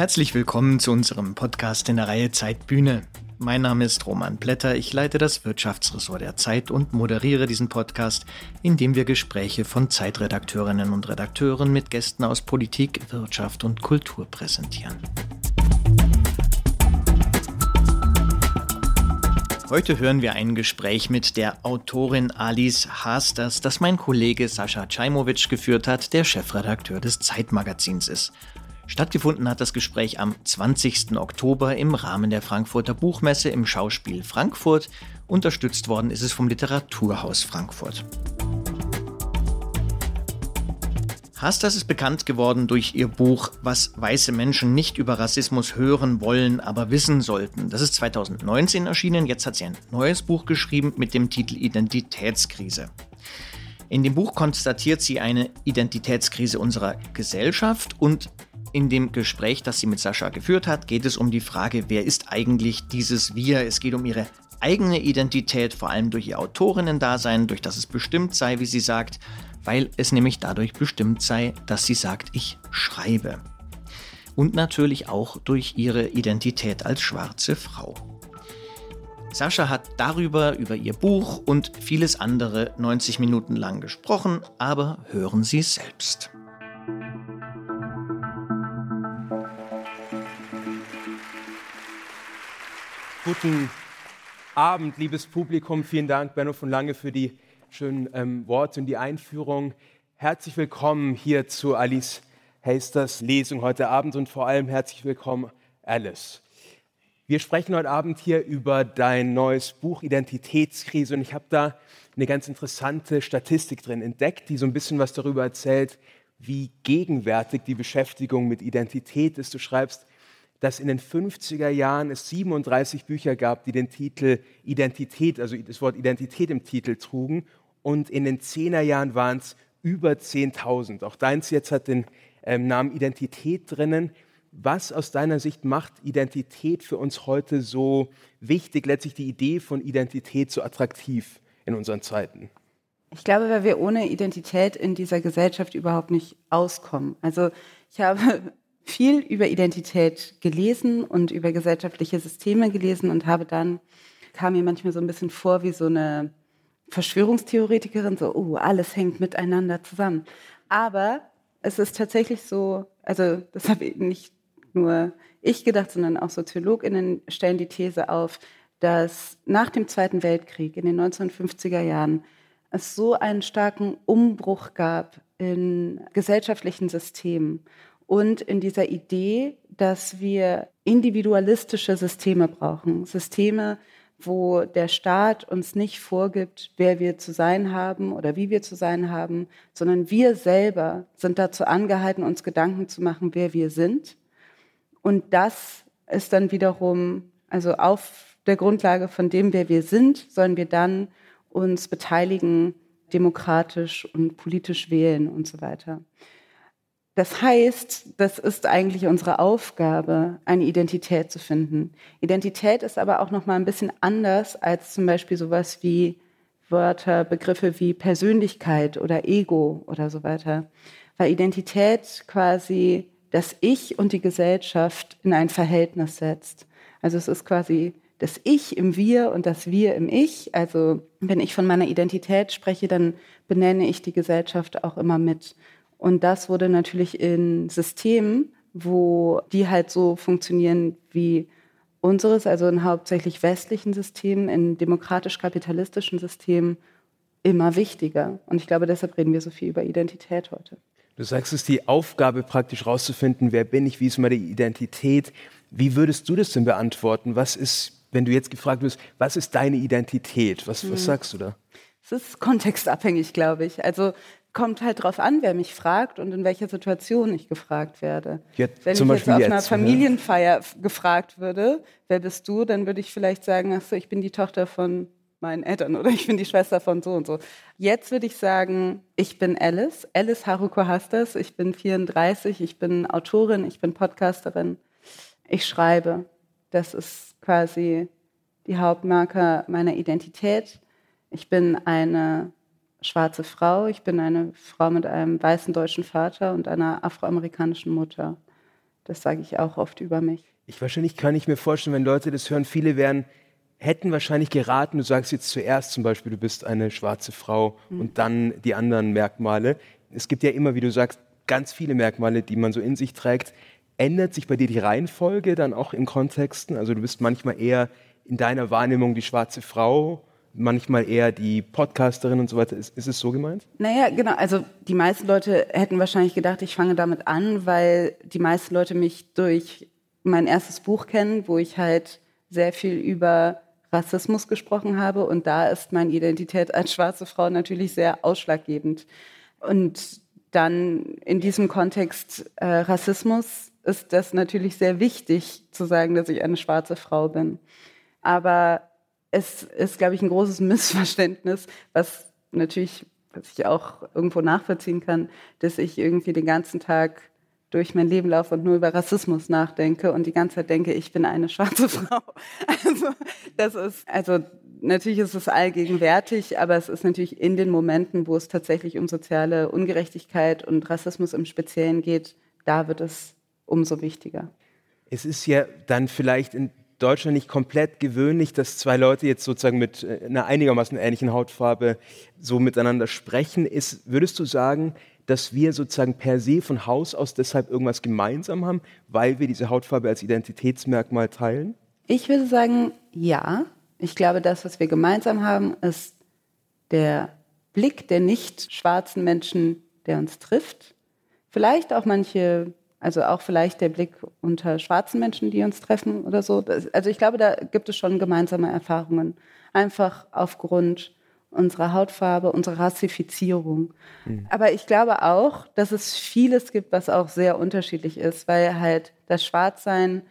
Herzlich willkommen zu unserem Podcast in der Reihe Zeitbühne. Mein Name ist Roman Blätter, ich leite das Wirtschaftsressort der Zeit und moderiere diesen Podcast, in dem wir Gespräche von Zeitredakteurinnen und Redakteuren mit Gästen aus Politik, Wirtschaft und Kultur präsentieren. Heute hören wir ein Gespräch mit der Autorin Alice Hasters, das mein Kollege Sascha Czajmowitsch geführt hat, der Chefredakteur des Zeitmagazins ist. Stattgefunden hat das Gespräch am 20. Oktober im Rahmen der Frankfurter Buchmesse im Schauspiel Frankfurt. Unterstützt worden ist es vom Literaturhaus Frankfurt. Hastas ist bekannt geworden durch ihr Buch Was weiße Menschen nicht über Rassismus hören wollen, aber wissen sollten. Das ist 2019 erschienen. Jetzt hat sie ein neues Buch geschrieben mit dem Titel Identitätskrise. In dem Buch konstatiert sie eine Identitätskrise unserer Gesellschaft und in dem Gespräch, das sie mit Sascha geführt hat, geht es um die Frage, wer ist eigentlich dieses Wir? Es geht um ihre eigene Identität, vor allem durch ihr Autorinnen-Dasein, durch das es bestimmt sei, wie sie sagt, weil es nämlich dadurch bestimmt sei, dass sie sagt, ich schreibe. Und natürlich auch durch ihre Identität als schwarze Frau. Sascha hat darüber, über ihr Buch und vieles andere 90 Minuten lang gesprochen, aber hören Sie selbst. Guten Abend, liebes Publikum. Vielen Dank, Benno von Lange, für die schönen ähm, Worte und die Einführung. Herzlich willkommen hier zu Alice Hasters Lesung heute Abend und vor allem herzlich willkommen, Alice. Wir sprechen heute Abend hier über dein neues Buch Identitätskrise und ich habe da eine ganz interessante Statistik drin entdeckt, die so ein bisschen was darüber erzählt, wie gegenwärtig die Beschäftigung mit Identität ist. Du schreibst, dass in den 50er Jahren es 37 Bücher gab, die den Titel Identität, also das Wort Identität im Titel trugen. Und in den 10er Jahren waren es über 10.000. Auch deins jetzt hat den ähm, Namen Identität drinnen. Was aus deiner Sicht macht Identität für uns heute so wichtig, letztlich die Idee von Identität so attraktiv in unseren Zeiten? Ich glaube, weil wir ohne Identität in dieser Gesellschaft überhaupt nicht auskommen. Also ich habe viel über Identität gelesen und über gesellschaftliche Systeme gelesen und habe dann, kam mir manchmal so ein bisschen vor wie so eine Verschwörungstheoretikerin, so, oh, alles hängt miteinander zusammen. Aber es ist tatsächlich so, also das habe nicht nur ich gedacht, sondern auch SoziologInnen stellen die These auf, dass nach dem Zweiten Weltkrieg in den 1950er Jahren es so einen starken Umbruch gab in gesellschaftlichen Systemen und in dieser Idee, dass wir individualistische Systeme brauchen. Systeme, wo der Staat uns nicht vorgibt, wer wir zu sein haben oder wie wir zu sein haben, sondern wir selber sind dazu angehalten, uns Gedanken zu machen, wer wir sind. Und das ist dann wiederum, also auf der Grundlage von dem, wer wir sind, sollen wir dann uns beteiligen, demokratisch und politisch wählen und so weiter. Das heißt, das ist eigentlich unsere Aufgabe, eine Identität zu finden. Identität ist aber auch noch mal ein bisschen anders als zum Beispiel sowas wie Wörter, Begriffe wie Persönlichkeit oder Ego oder so weiter. Weil Identität quasi das Ich und die Gesellschaft in ein Verhältnis setzt. Also es ist quasi das Ich im Wir und das Wir im Ich. Also wenn ich von meiner Identität spreche, dann benenne ich die Gesellschaft auch immer mit. Und das wurde natürlich in Systemen, wo die halt so funktionieren wie unseres, also in hauptsächlich westlichen Systemen, in demokratisch-kapitalistischen Systemen, immer wichtiger. Und ich glaube, deshalb reden wir so viel über Identität heute. Du sagst, es ist die Aufgabe, praktisch rauszufinden, wer bin ich, wie ist meine Identität. Wie würdest du das denn beantworten? Was ist, wenn du jetzt gefragt wirst, was ist deine Identität? Was, was hm. sagst du da? Es ist kontextabhängig, glaube ich. Also kommt halt drauf an, wer mich fragt und in welcher Situation ich gefragt werde. Jetzt, Wenn ich jetzt auf jetzt, einer Familienfeier ja. gefragt würde, wer bist du, dann würde ich vielleicht sagen, ach so, ich bin die Tochter von meinen Eltern oder ich bin die Schwester von so und so. Jetzt würde ich sagen, ich bin Alice, Alice Haruko Hastas, ich bin 34, ich bin Autorin, ich bin Podcasterin, ich schreibe. Das ist quasi die Hauptmarke meiner Identität. Ich bin eine schwarze Frau. Ich bin eine Frau mit einem weißen deutschen Vater und einer afroamerikanischen Mutter. Das sage ich auch oft über mich. Ich wahrscheinlich kann ich mir vorstellen, wenn Leute das hören, viele wären hätten wahrscheinlich geraten, du sagst jetzt zuerst zum Beispiel, du bist eine schwarze Frau mhm. und dann die anderen Merkmale. Es gibt ja immer, wie du sagst, ganz viele Merkmale, die man so in sich trägt. Ändert sich bei dir die Reihenfolge dann auch in Kontexten? Also du bist manchmal eher in deiner Wahrnehmung die schwarze Frau, manchmal eher die Podcasterin und so weiter. Ist, ist es so gemeint? Naja, genau. Also die meisten Leute hätten wahrscheinlich gedacht, ich fange damit an, weil die meisten Leute mich durch mein erstes Buch kennen, wo ich halt sehr viel über Rassismus gesprochen habe. Und da ist meine Identität als schwarze Frau natürlich sehr ausschlaggebend. Und dann in diesem Kontext äh, Rassismus ist das natürlich sehr wichtig zu sagen, dass ich eine schwarze Frau bin. Aber es ist, glaube ich, ein großes Missverständnis, was natürlich, was ich auch irgendwo nachvollziehen kann, dass ich irgendwie den ganzen Tag durch mein Leben laufe und nur über Rassismus nachdenke und die ganze Zeit denke, ich bin eine schwarze Frau. Also das ist, also natürlich ist es allgegenwärtig, aber es ist natürlich in den Momenten, wo es tatsächlich um soziale Ungerechtigkeit und Rassismus im Speziellen geht, da wird es umso wichtiger. Es ist ja dann vielleicht in Deutschland nicht komplett gewöhnlich, dass zwei Leute jetzt sozusagen mit äh, einer einigermaßen ähnlichen Hautfarbe so miteinander sprechen. Ist, würdest du sagen, dass wir sozusagen per se von Haus aus deshalb irgendwas gemeinsam haben, weil wir diese Hautfarbe als Identitätsmerkmal teilen? Ich würde sagen, ja. Ich glaube, das, was wir gemeinsam haben, ist der Blick der nicht schwarzen Menschen, der uns trifft. Vielleicht auch manche, also auch vielleicht der Blick unter schwarzen Menschen, die uns treffen oder so. Also ich glaube, da gibt es schon gemeinsame Erfahrungen. Einfach aufgrund unserer Hautfarbe, unserer Rassifizierung. Mhm. Aber ich glaube auch, dass es vieles gibt, was auch sehr unterschiedlich ist, weil halt das Schwarzsein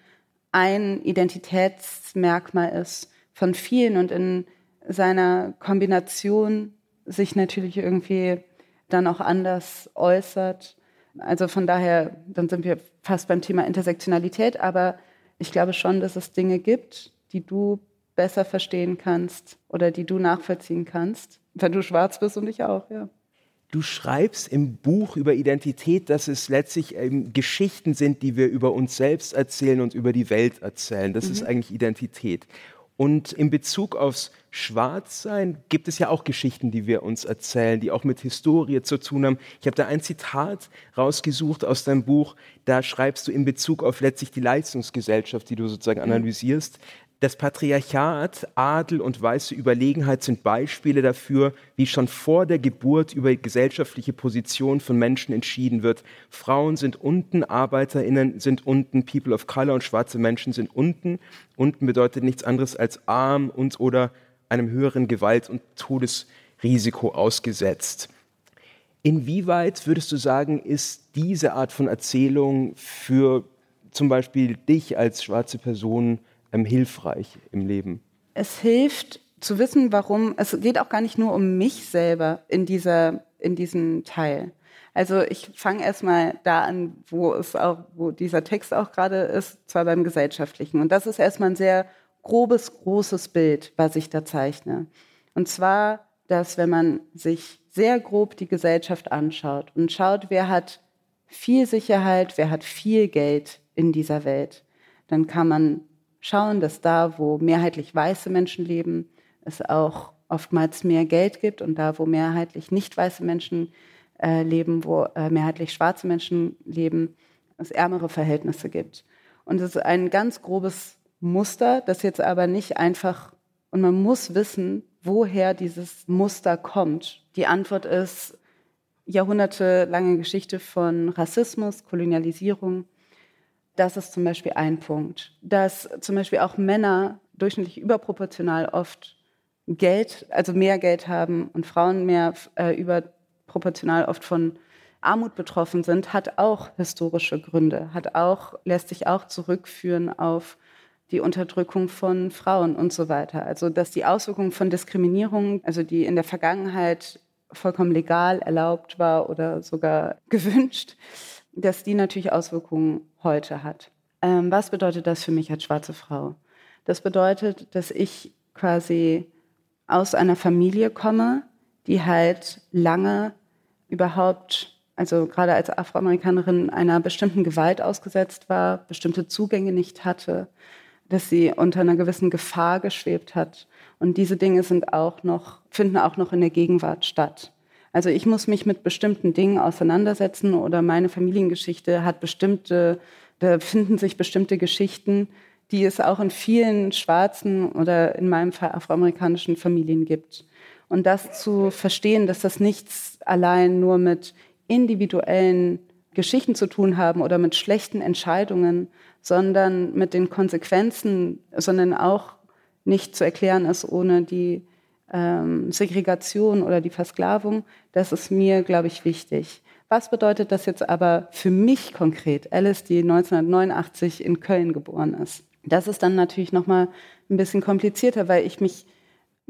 ein Identitätsmerkmal ist von vielen und in seiner Kombination sich natürlich irgendwie dann auch anders äußert. Also von daher, dann sind wir fast beim Thema Intersektionalität, aber ich glaube schon, dass es Dinge gibt, die du besser verstehen kannst oder die du nachvollziehen kannst, wenn du schwarz bist und ich auch, ja. Du schreibst im Buch über Identität, dass es letztlich ähm, Geschichten sind, die wir über uns selbst erzählen und über die Welt erzählen. Das mhm. ist eigentlich Identität. Und in Bezug aufs Schwarzsein gibt es ja auch Geschichten, die wir uns erzählen, die auch mit Historie zu tun haben. Ich habe da ein Zitat rausgesucht aus deinem Buch. Da schreibst du in Bezug auf letztlich die Leistungsgesellschaft, die du sozusagen mhm. analysierst. Das Patriarchat, Adel und weiße Überlegenheit sind Beispiele dafür, wie schon vor der Geburt über gesellschaftliche Position von Menschen entschieden wird. Frauen sind unten, Arbeiterinnen sind unten, People of Color und schwarze Menschen sind unten. Unten bedeutet nichts anderes als arm und oder einem höheren Gewalt- und Todesrisiko ausgesetzt. Inwieweit würdest du sagen, ist diese Art von Erzählung für zum Beispiel dich als schwarze Person ähm, hilfreich im Leben? Es hilft zu wissen, warum, es geht auch gar nicht nur um mich selber in, dieser, in diesem Teil. Also ich fange erstmal da an, wo es auch, wo dieser Text auch gerade ist, zwar beim Gesellschaftlichen. Und das ist erstmal ein sehr grobes, großes Bild, was ich da zeichne. Und zwar, dass wenn man sich sehr grob die Gesellschaft anschaut und schaut, wer hat viel Sicherheit, wer hat viel Geld in dieser Welt, dann kann man schauen, dass da, wo mehrheitlich weiße Menschen leben, es auch oftmals mehr Geld gibt und da, wo mehrheitlich nicht weiße Menschen äh, leben, wo äh, mehrheitlich schwarze Menschen leben, es ärmere Verhältnisse gibt. Und es ist ein ganz grobes Muster, das jetzt aber nicht einfach, und man muss wissen, woher dieses Muster kommt. Die Antwort ist jahrhundertelange Geschichte von Rassismus, Kolonialisierung, das ist zum Beispiel ein Punkt. Dass zum Beispiel auch Männer durchschnittlich überproportional oft Geld, also mehr Geld haben und Frauen mehr äh, überproportional oft von Armut betroffen sind, hat auch historische Gründe, hat auch, lässt sich auch zurückführen auf die Unterdrückung von Frauen und so weiter. Also dass die Auswirkungen von Diskriminierung, also die in der Vergangenheit vollkommen legal erlaubt war oder sogar gewünscht, dass die natürlich Auswirkungen heute hat. Ähm, was bedeutet das für mich als schwarze Frau? Das bedeutet, dass ich quasi aus einer Familie komme, die halt lange überhaupt also gerade als Afroamerikanerin einer bestimmten Gewalt ausgesetzt war, bestimmte Zugänge nicht hatte, dass sie unter einer gewissen Gefahr geschwebt hat. Und diese Dinge sind auch noch, finden auch noch in der Gegenwart statt. Also ich muss mich mit bestimmten Dingen auseinandersetzen oder meine Familiengeschichte hat bestimmte, da finden sich bestimmte Geschichten, die es auch in vielen schwarzen oder in meinem Fall afroamerikanischen Familien gibt. Und das zu verstehen, dass das nichts allein nur mit individuellen Geschichten zu tun haben oder mit schlechten Entscheidungen, sondern mit den Konsequenzen, sondern auch nicht zu erklären ist ohne die ähm, Segregation oder die Versklavung, das ist mir, glaube ich, wichtig. Was bedeutet das jetzt aber für mich konkret, Alice, die 1989 in Köln geboren ist? Das ist dann natürlich noch mal ein bisschen komplizierter, weil ich mich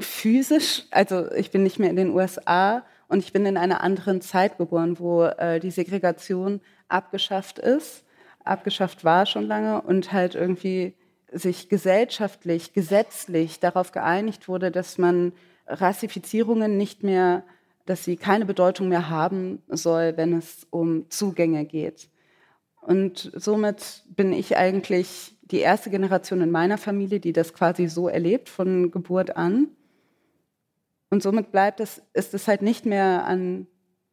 physisch, also ich bin nicht mehr in den USA und ich bin in einer anderen Zeit geboren, wo äh, die Segregation abgeschafft ist, abgeschafft war schon lange und halt irgendwie sich gesellschaftlich, gesetzlich darauf geeinigt wurde, dass man Rassifizierungen nicht mehr, dass sie keine Bedeutung mehr haben soll, wenn es um Zugänge geht. Und somit bin ich eigentlich die erste Generation in meiner Familie, die das quasi so erlebt von Geburt an. Und somit bleibt es, ist es halt nicht mehr an,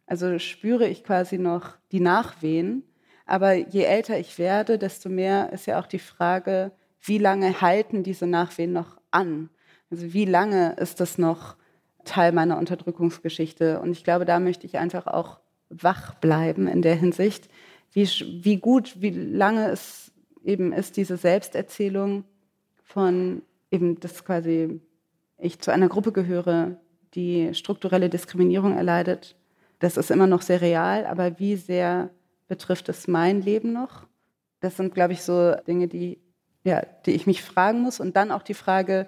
also spüre ich quasi noch die Nachwehen. Aber je älter ich werde, desto mehr ist ja auch die Frage, wie lange halten diese Nachwehen noch an? Also wie lange ist das noch Teil meiner Unterdrückungsgeschichte? Und ich glaube, da möchte ich einfach auch wach bleiben in der Hinsicht, wie, wie gut, wie lange es eben ist, diese Selbsterzählung von eben, dass quasi ich zu einer Gruppe gehöre, die strukturelle Diskriminierung erleidet. Das ist immer noch sehr real, aber wie sehr betrifft es mein Leben noch? Das sind, glaube ich, so Dinge, die, ja, die ich mich fragen muss. Und dann auch die Frage,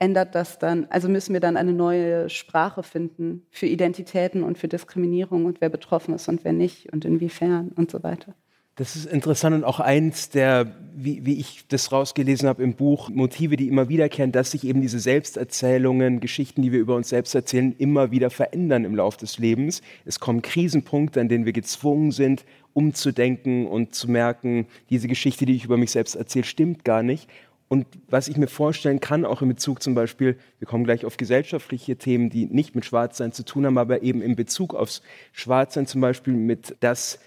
ändert das dann, also müssen wir dann eine neue Sprache finden für Identitäten und für Diskriminierung und wer betroffen ist und wer nicht und inwiefern und so weiter. Das ist interessant und auch eins der, wie, wie ich das rausgelesen habe im Buch, Motive, die immer wiederkehren, dass sich eben diese Selbsterzählungen, Geschichten, die wir über uns selbst erzählen, immer wieder verändern im Laufe des Lebens. Es kommen Krisenpunkte, an denen wir gezwungen sind, umzudenken und zu merken, diese Geschichte, die ich über mich selbst erzähle, stimmt gar nicht. Und was ich mir vorstellen kann, auch in Bezug zum Beispiel, wir kommen gleich auf gesellschaftliche Themen, die nicht mit Schwarzsein zu tun haben, aber eben in Bezug aufs Schwarzsein zum Beispiel mit das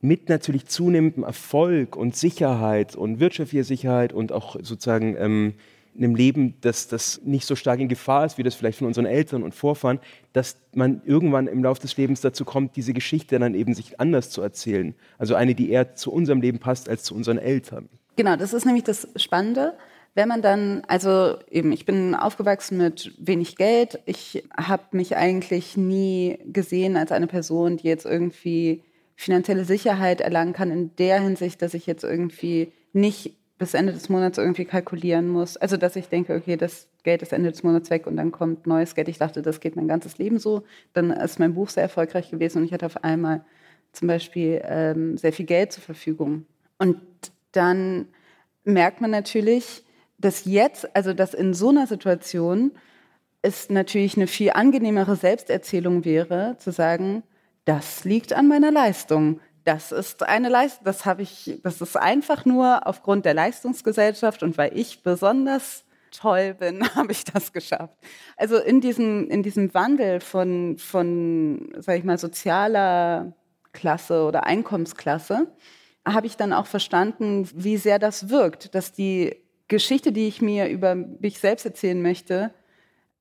mit natürlich zunehmendem Erfolg und Sicherheit und wirtschaftlicher Sicherheit und auch sozusagen ähm, einem Leben, das, das nicht so stark in Gefahr ist, wie das vielleicht von unseren Eltern und Vorfahren, dass man irgendwann im Laufe des Lebens dazu kommt, diese Geschichte dann eben sich anders zu erzählen. Also eine, die eher zu unserem Leben passt als zu unseren Eltern. Genau, das ist nämlich das Spannende. Wenn man dann, also eben, ich bin aufgewachsen mit wenig Geld. Ich habe mich eigentlich nie gesehen als eine Person, die jetzt irgendwie finanzielle Sicherheit erlangen kann in der Hinsicht, dass ich jetzt irgendwie nicht bis Ende des Monats irgendwie kalkulieren muss. Also dass ich denke, okay, das Geld ist Ende des Monats weg und dann kommt neues Geld. Ich dachte, das geht mein ganzes Leben so. Dann ist mein Buch sehr erfolgreich gewesen und ich hatte auf einmal zum Beispiel ähm, sehr viel Geld zur Verfügung. Und dann merkt man natürlich, dass jetzt, also dass in so einer Situation es natürlich eine viel angenehmere Selbsterzählung wäre, zu sagen, das liegt an meiner Leistung. Das ist eine Leistung, das habe ich, das ist einfach nur aufgrund der Leistungsgesellschaft und weil ich besonders toll bin, habe ich das geschafft. Also in diesem, in diesem Wandel von, von, sag ich mal, sozialer Klasse oder Einkommensklasse habe ich dann auch verstanden, wie sehr das wirkt, dass die Geschichte, die ich mir über mich selbst erzählen möchte,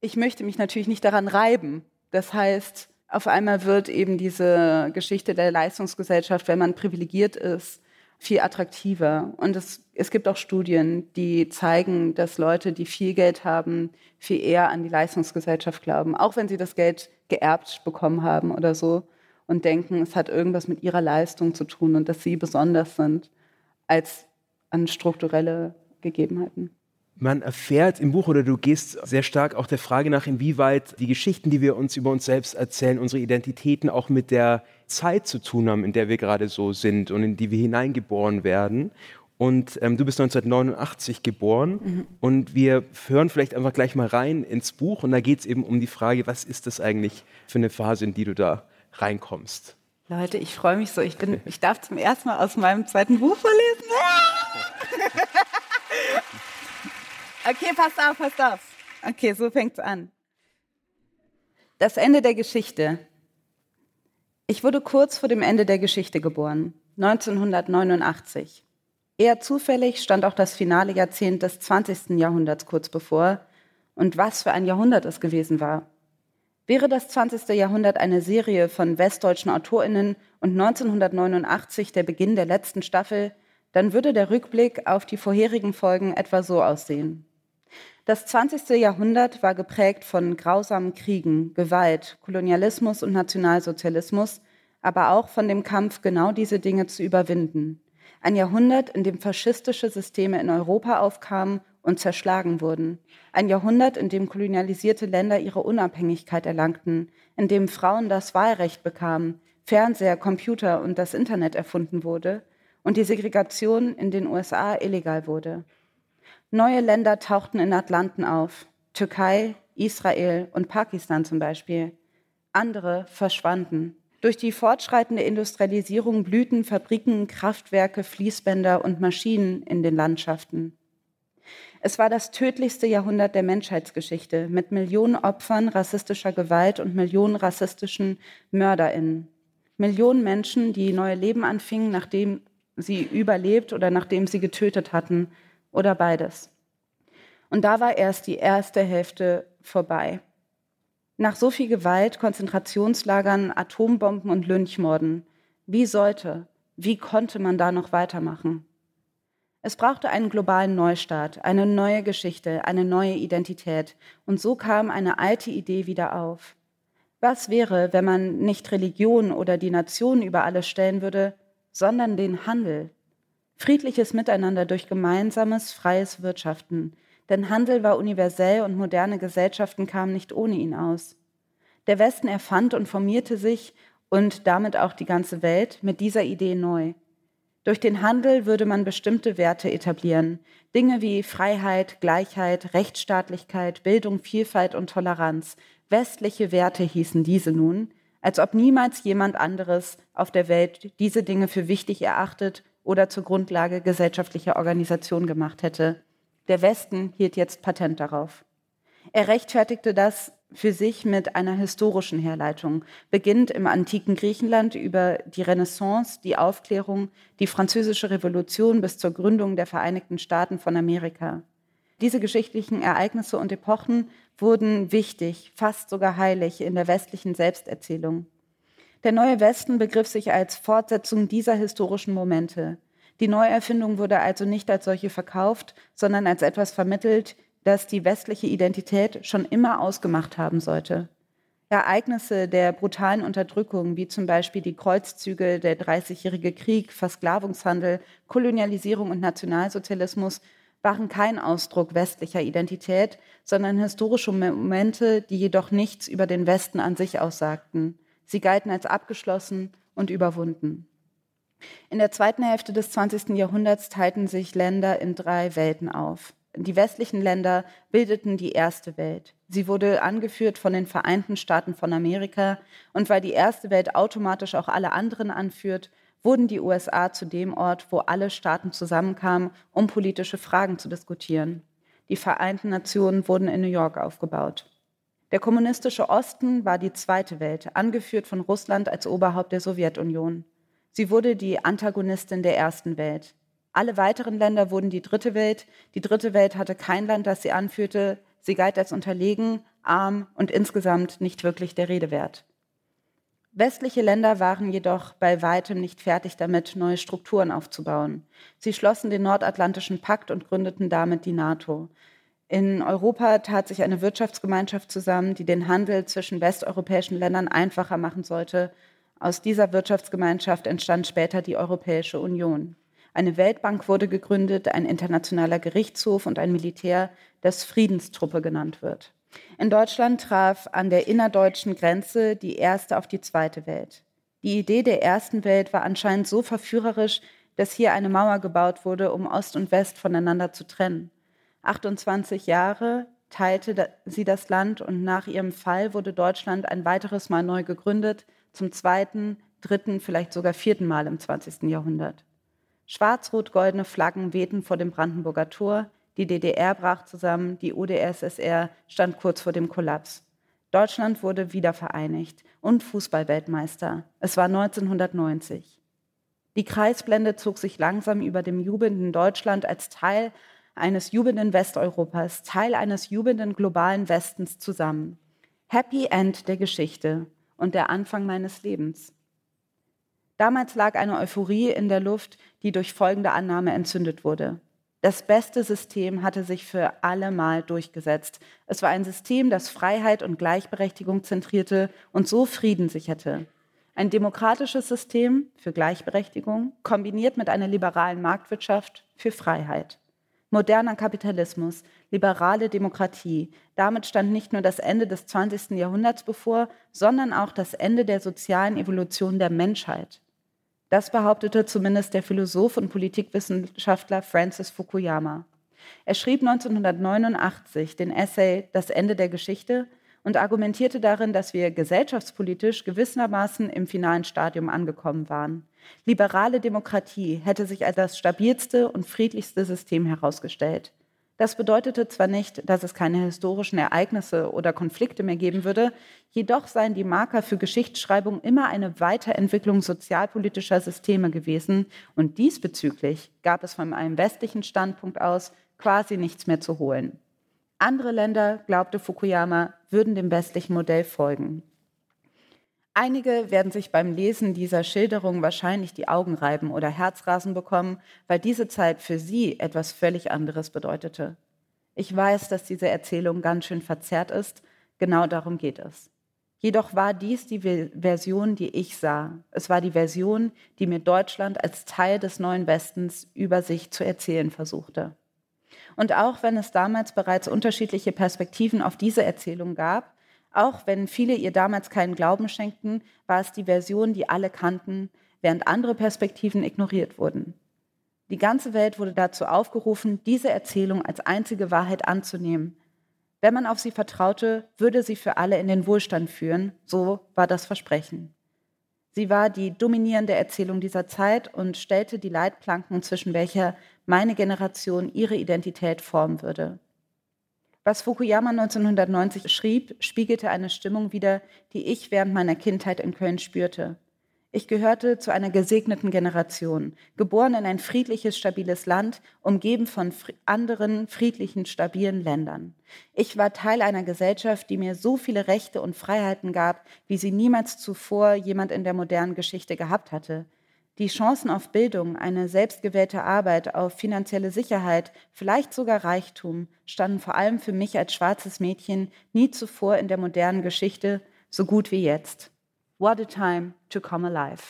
ich möchte mich natürlich nicht daran reiben. Das heißt, auf einmal wird eben diese Geschichte der Leistungsgesellschaft, wenn man privilegiert ist, viel attraktiver. Und es, es gibt auch Studien, die zeigen, dass Leute, die viel Geld haben, viel eher an die Leistungsgesellschaft glauben, auch wenn sie das Geld geerbt bekommen haben oder so und denken, es hat irgendwas mit ihrer Leistung zu tun und dass sie besonders sind als an strukturelle Gegebenheiten man erfährt im Buch oder du gehst sehr stark auch der Frage nach, inwieweit die Geschichten, die wir uns über uns selbst erzählen, unsere Identitäten auch mit der Zeit zu tun haben, in der wir gerade so sind und in die wir hineingeboren werden. Und ähm, du bist 1989 geboren mhm. und wir hören vielleicht einfach gleich mal rein ins Buch und da geht es eben um die Frage, was ist das eigentlich für eine Phase, in die du da reinkommst? Leute, ich freue mich so. Ich, bin, ich darf zum ersten Mal aus meinem zweiten Buch vorlesen. Okay, passt auf, passt auf. Okay, so fängt's an. Das Ende der Geschichte. Ich wurde kurz vor dem Ende der Geschichte geboren, 1989. Eher zufällig stand auch das finale Jahrzehnt des 20. Jahrhunderts kurz bevor. Und was für ein Jahrhundert es gewesen war. Wäre das 20. Jahrhundert eine Serie von westdeutschen Autorinnen und 1989 der Beginn der letzten Staffel, dann würde der Rückblick auf die vorherigen Folgen etwa so aussehen. Das 20. Jahrhundert war geprägt von grausamen Kriegen, Gewalt, Kolonialismus und Nationalsozialismus, aber auch von dem Kampf, genau diese Dinge zu überwinden. Ein Jahrhundert, in dem faschistische Systeme in Europa aufkamen und zerschlagen wurden. Ein Jahrhundert, in dem kolonialisierte Länder ihre Unabhängigkeit erlangten, in dem Frauen das Wahlrecht bekamen, Fernseher, Computer und das Internet erfunden wurde und die Segregation in den USA illegal wurde. Neue Länder tauchten in Atlanten auf, Türkei, Israel und Pakistan zum Beispiel. Andere verschwanden. Durch die fortschreitende Industrialisierung blühten Fabriken, Kraftwerke, Fließbänder und Maschinen in den Landschaften. Es war das tödlichste Jahrhundert der Menschheitsgeschichte mit Millionen Opfern rassistischer Gewalt und Millionen rassistischen Mörderinnen. Millionen Menschen, die neue Leben anfingen, nachdem sie überlebt oder nachdem sie getötet hatten oder beides. Und da war erst die erste Hälfte vorbei. Nach so viel Gewalt, Konzentrationslagern, Atombomben und Lynchmorden, wie sollte, wie konnte man da noch weitermachen? Es brauchte einen globalen Neustart, eine neue Geschichte, eine neue Identität. Und so kam eine alte Idee wieder auf. Was wäre, wenn man nicht Religion oder die Nation über alles stellen würde, sondern den Handel? Friedliches Miteinander durch gemeinsames, freies Wirtschaften. Denn Handel war universell und moderne Gesellschaften kamen nicht ohne ihn aus. Der Westen erfand und formierte sich und damit auch die ganze Welt mit dieser Idee neu. Durch den Handel würde man bestimmte Werte etablieren. Dinge wie Freiheit, Gleichheit, Rechtsstaatlichkeit, Bildung, Vielfalt und Toleranz. Westliche Werte hießen diese nun, als ob niemals jemand anderes auf der Welt diese Dinge für wichtig erachtet oder zur Grundlage gesellschaftlicher Organisation gemacht hätte. Der Westen hielt jetzt Patent darauf. Er rechtfertigte das für sich mit einer historischen Herleitung, beginnt im antiken Griechenland über die Renaissance, die Aufklärung, die französische Revolution bis zur Gründung der Vereinigten Staaten von Amerika. Diese geschichtlichen Ereignisse und Epochen wurden wichtig, fast sogar heilig in der westlichen Selbsterzählung. Der neue Westen begriff sich als Fortsetzung dieser historischen Momente. Die Neuerfindung wurde also nicht als solche verkauft, sondern als etwas vermittelt, das die westliche Identität schon immer ausgemacht haben sollte. Ereignisse der brutalen Unterdrückung, wie zum Beispiel die Kreuzzüge, der Dreißigjährige Krieg, Versklavungshandel, Kolonialisierung und Nationalsozialismus, waren kein Ausdruck westlicher Identität, sondern historische Momente, die jedoch nichts über den Westen an sich aussagten. Sie galten als abgeschlossen und überwunden. In der zweiten Hälfte des 20. Jahrhunderts teilten sich Länder in drei Welten auf. Die westlichen Länder bildeten die erste Welt. Sie wurde angeführt von den Vereinten Staaten von Amerika und weil die erste Welt automatisch auch alle anderen anführt, wurden die USA zu dem Ort, wo alle Staaten zusammenkamen, um politische Fragen zu diskutieren. Die Vereinten Nationen wurden in New York aufgebaut. Der kommunistische Osten war die zweite Welt, angeführt von Russland als Oberhaupt der Sowjetunion. Sie wurde die Antagonistin der ersten Welt. Alle weiteren Länder wurden die dritte Welt. Die dritte Welt hatte kein Land, das sie anführte. Sie galt als unterlegen, arm und insgesamt nicht wirklich der Rede wert. Westliche Länder waren jedoch bei weitem nicht fertig damit, neue Strukturen aufzubauen. Sie schlossen den Nordatlantischen Pakt und gründeten damit die NATO. In Europa tat sich eine Wirtschaftsgemeinschaft zusammen, die den Handel zwischen westeuropäischen Ländern einfacher machen sollte. Aus dieser Wirtschaftsgemeinschaft entstand später die Europäische Union. Eine Weltbank wurde gegründet, ein internationaler Gerichtshof und ein Militär, das Friedenstruppe genannt wird. In Deutschland traf an der innerdeutschen Grenze die erste auf die zweite Welt. Die Idee der ersten Welt war anscheinend so verführerisch, dass hier eine Mauer gebaut wurde, um Ost und West voneinander zu trennen. 28 Jahre teilte sie das Land und nach ihrem Fall wurde Deutschland ein weiteres Mal neu gegründet, zum zweiten dritten, vielleicht sogar vierten Mal im 20. Jahrhundert. Schwarz-rot-goldene Flaggen wehten vor dem Brandenburger Tor, die DDR brach zusammen, die UdSSR stand kurz vor dem Kollaps. Deutschland wurde wieder vereinigt und Fußballweltmeister. Es war 1990. Die Kreisblende zog sich langsam über dem jubelnden Deutschland als Teil eines jubelnden Westeuropas, Teil eines jubelnden globalen Westens zusammen. Happy End der Geschichte und der Anfang meines Lebens. Damals lag eine Euphorie in der Luft, die durch folgende Annahme entzündet wurde. Das beste System hatte sich für alle Mal durchgesetzt. Es war ein System, das Freiheit und Gleichberechtigung zentrierte und so Frieden sicherte. Ein demokratisches System für Gleichberechtigung, kombiniert mit einer liberalen Marktwirtschaft für Freiheit. Moderner Kapitalismus, liberale Demokratie. Damit stand nicht nur das Ende des 20. Jahrhunderts bevor, sondern auch das Ende der sozialen Evolution der Menschheit. Das behauptete zumindest der Philosoph und Politikwissenschaftler Francis Fukuyama. Er schrieb 1989 den Essay Das Ende der Geschichte und argumentierte darin, dass wir gesellschaftspolitisch gewissermaßen im finalen Stadium angekommen waren. Liberale Demokratie hätte sich als das stabilste und friedlichste System herausgestellt. Das bedeutete zwar nicht, dass es keine historischen Ereignisse oder Konflikte mehr geben würde, jedoch seien die Marker für Geschichtsschreibung immer eine Weiterentwicklung sozialpolitischer Systeme gewesen und diesbezüglich gab es von einem westlichen Standpunkt aus quasi nichts mehr zu holen. Andere Länder, glaubte Fukuyama, würden dem westlichen Modell folgen. Einige werden sich beim Lesen dieser Schilderung wahrscheinlich die Augen reiben oder Herzrasen bekommen, weil diese Zeit für sie etwas völlig anderes bedeutete. Ich weiß, dass diese Erzählung ganz schön verzerrt ist, genau darum geht es. Jedoch war dies die Version, die ich sah. Es war die Version, die mir Deutschland als Teil des neuen Westens über sich zu erzählen versuchte. Und auch wenn es damals bereits unterschiedliche Perspektiven auf diese Erzählung gab, auch wenn viele ihr damals keinen Glauben schenkten, war es die Version, die alle kannten, während andere Perspektiven ignoriert wurden. Die ganze Welt wurde dazu aufgerufen, diese Erzählung als einzige Wahrheit anzunehmen. Wenn man auf sie vertraute, würde sie für alle in den Wohlstand führen, so war das Versprechen. Sie war die dominierende Erzählung dieser Zeit und stellte die Leitplanken, zwischen welcher meine Generation ihre Identität formen würde. Was Fukuyama 1990 schrieb, spiegelte eine Stimmung wider, die ich während meiner Kindheit in Köln spürte. Ich gehörte zu einer gesegneten Generation, geboren in ein friedliches, stabiles Land, umgeben von anderen friedlichen, stabilen Ländern. Ich war Teil einer Gesellschaft, die mir so viele Rechte und Freiheiten gab, wie sie niemals zuvor jemand in der modernen Geschichte gehabt hatte. Die Chancen auf Bildung, eine selbstgewählte Arbeit, auf finanzielle Sicherheit, vielleicht sogar Reichtum standen vor allem für mich als schwarzes Mädchen nie zuvor in der modernen Geschichte so gut wie jetzt. What a time to come alive.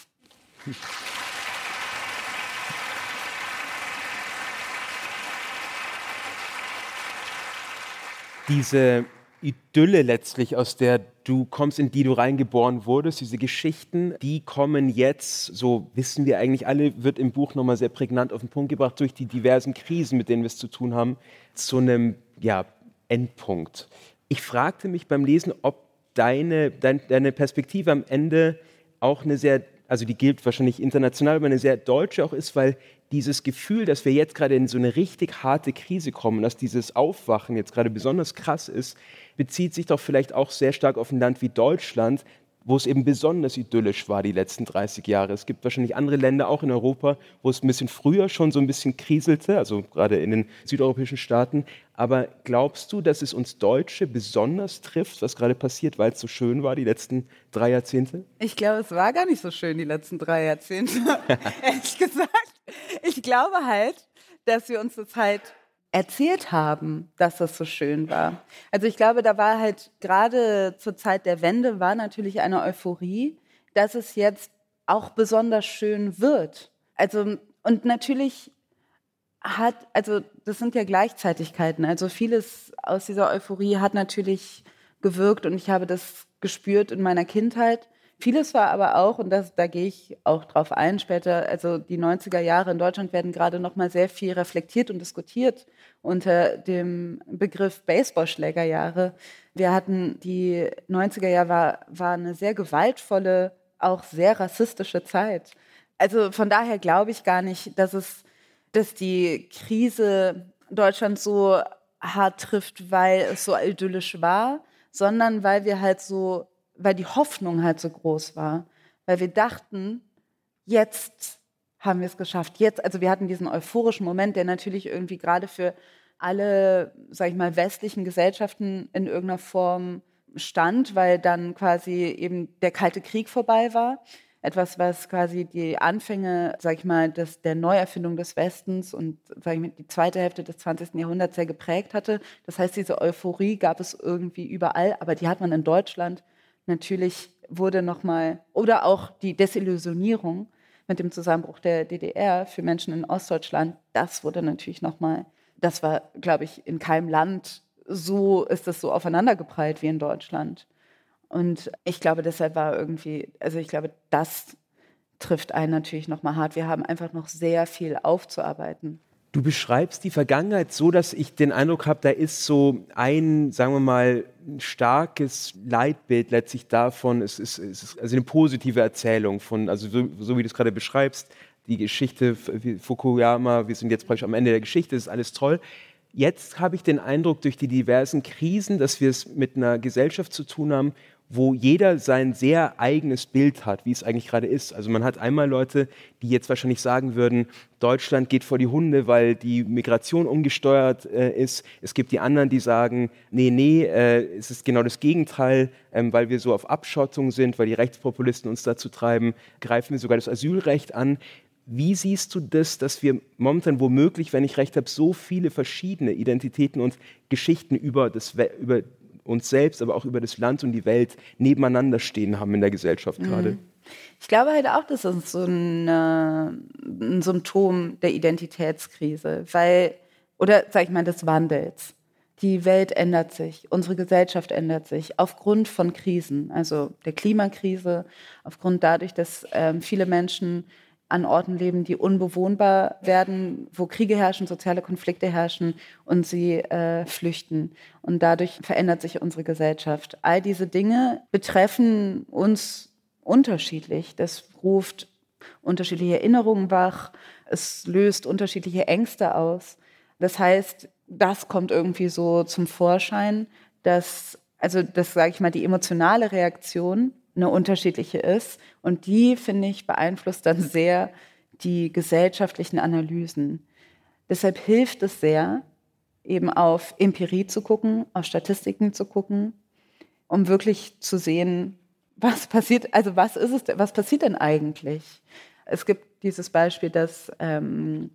Diese Idylle letztlich, aus der du kommst, in die du reingeboren wurdest, diese Geschichten, die kommen jetzt, so wissen wir eigentlich alle, wird im Buch nochmal sehr prägnant auf den Punkt gebracht, durch die diversen Krisen, mit denen wir es zu tun haben, zu einem ja, Endpunkt. Ich fragte mich beim Lesen, ob deine, dein, deine Perspektive am Ende auch eine sehr, also die gilt wahrscheinlich international, aber eine sehr deutsche auch ist, weil dieses Gefühl, dass wir jetzt gerade in so eine richtig harte Krise kommen, dass dieses Aufwachen jetzt gerade besonders krass ist, bezieht sich doch vielleicht auch sehr stark auf ein Land wie Deutschland, wo es eben besonders idyllisch war die letzten 30 Jahre. Es gibt wahrscheinlich andere Länder, auch in Europa, wo es ein bisschen früher schon so ein bisschen kriselte, also gerade in den südeuropäischen Staaten. Aber glaubst du, dass es uns Deutsche besonders trifft, was gerade passiert, weil es so schön war die letzten drei Jahrzehnte? Ich glaube, es war gar nicht so schön die letzten drei Jahrzehnte, ehrlich gesagt. Ich glaube halt, dass wir uns das halt erzählt haben, dass das so schön war. Also ich glaube, da war halt gerade zur Zeit der Wende war natürlich eine Euphorie, dass es jetzt auch besonders schön wird. Also und natürlich hat, also das sind ja Gleichzeitigkeiten. Also vieles aus dieser Euphorie hat natürlich gewirkt und ich habe das gespürt in meiner Kindheit. Vieles war aber auch, und das, da gehe ich auch drauf ein später, also die 90er Jahre in Deutschland werden gerade noch mal sehr viel reflektiert und diskutiert unter dem Begriff Baseballschlägerjahre. Wir hatten die 90er Jahre war, war eine sehr gewaltvolle auch sehr rassistische Zeit. Also von daher glaube ich gar nicht, dass es, dass die Krise Deutschland so hart trifft, weil es so idyllisch war, sondern weil wir halt so, weil die Hoffnung halt so groß war, weil wir dachten, jetzt haben wir es geschafft. Jetzt, also wir hatten diesen euphorischen Moment, der natürlich irgendwie gerade für alle, sag ich mal, westlichen Gesellschaften in irgendeiner Form stand, weil dann quasi eben der Kalte Krieg vorbei war. Etwas, was quasi die Anfänge, sag ich mal, des, der Neuerfindung des Westens und sag ich mal, die zweite Hälfte des 20. Jahrhunderts sehr geprägt hatte. Das heißt, diese Euphorie gab es irgendwie überall, aber die hat man in Deutschland natürlich wurde nochmal, oder auch die Desillusionierung mit dem Zusammenbruch der DDR für Menschen in Ostdeutschland, das wurde natürlich nochmal, das war, glaube ich, in keinem Land so, ist das so aufeinandergeprallt wie in Deutschland. Und ich glaube, deshalb war irgendwie, also ich glaube, das trifft einen natürlich nochmal hart. Wir haben einfach noch sehr viel aufzuarbeiten. Du beschreibst die Vergangenheit so, dass ich den Eindruck habe, da ist so ein, sagen wir mal, starkes Leitbild letztlich davon. Es ist, es ist also eine positive Erzählung von, also so, so wie du es gerade beschreibst, die Geschichte Fukuyama, wir sind jetzt praktisch am Ende der Geschichte, ist alles toll. Jetzt habe ich den Eindruck, durch die diversen Krisen, dass wir es mit einer Gesellschaft zu tun haben, wo jeder sein sehr eigenes Bild hat, wie es eigentlich gerade ist. Also man hat einmal Leute, die jetzt wahrscheinlich sagen würden, Deutschland geht vor die Hunde, weil die Migration umgesteuert äh, ist. Es gibt die anderen, die sagen, nee, nee, äh, es ist genau das Gegenteil, ähm, weil wir so auf Abschottung sind, weil die Rechtspopulisten uns dazu treiben, greifen wir sogar das Asylrecht an. Wie siehst du das, dass wir momentan womöglich, wenn ich recht habe, so viele verschiedene Identitäten und Geschichten über, das, über uns selbst, aber auch über das Land und die Welt nebeneinander stehen haben in der Gesellschaft gerade. Mhm. Ich glaube halt auch, das ist so ein, ein Symptom der Identitätskrise, weil, oder sag ich mal, des Wandels. Die Welt ändert sich, unsere Gesellschaft ändert sich aufgrund von Krisen, also der Klimakrise, aufgrund dadurch, dass ähm, viele Menschen an Orten leben, die unbewohnbar werden, wo Kriege herrschen, soziale Konflikte herrschen und sie äh, flüchten. Und dadurch verändert sich unsere Gesellschaft. All diese Dinge betreffen uns unterschiedlich. Das ruft unterschiedliche Erinnerungen wach, es löst unterschiedliche Ängste aus. Das heißt, das kommt irgendwie so zum Vorschein, dass, also das sage ich mal, die emotionale Reaktion eine unterschiedliche ist. Und die, finde ich, beeinflusst dann sehr die gesellschaftlichen Analysen. Deshalb hilft es sehr, eben auf Empirie zu gucken, auf Statistiken zu gucken, um wirklich zu sehen, was passiert, also was ist es, was passiert denn eigentlich? Es gibt dieses Beispiel, dass ähm,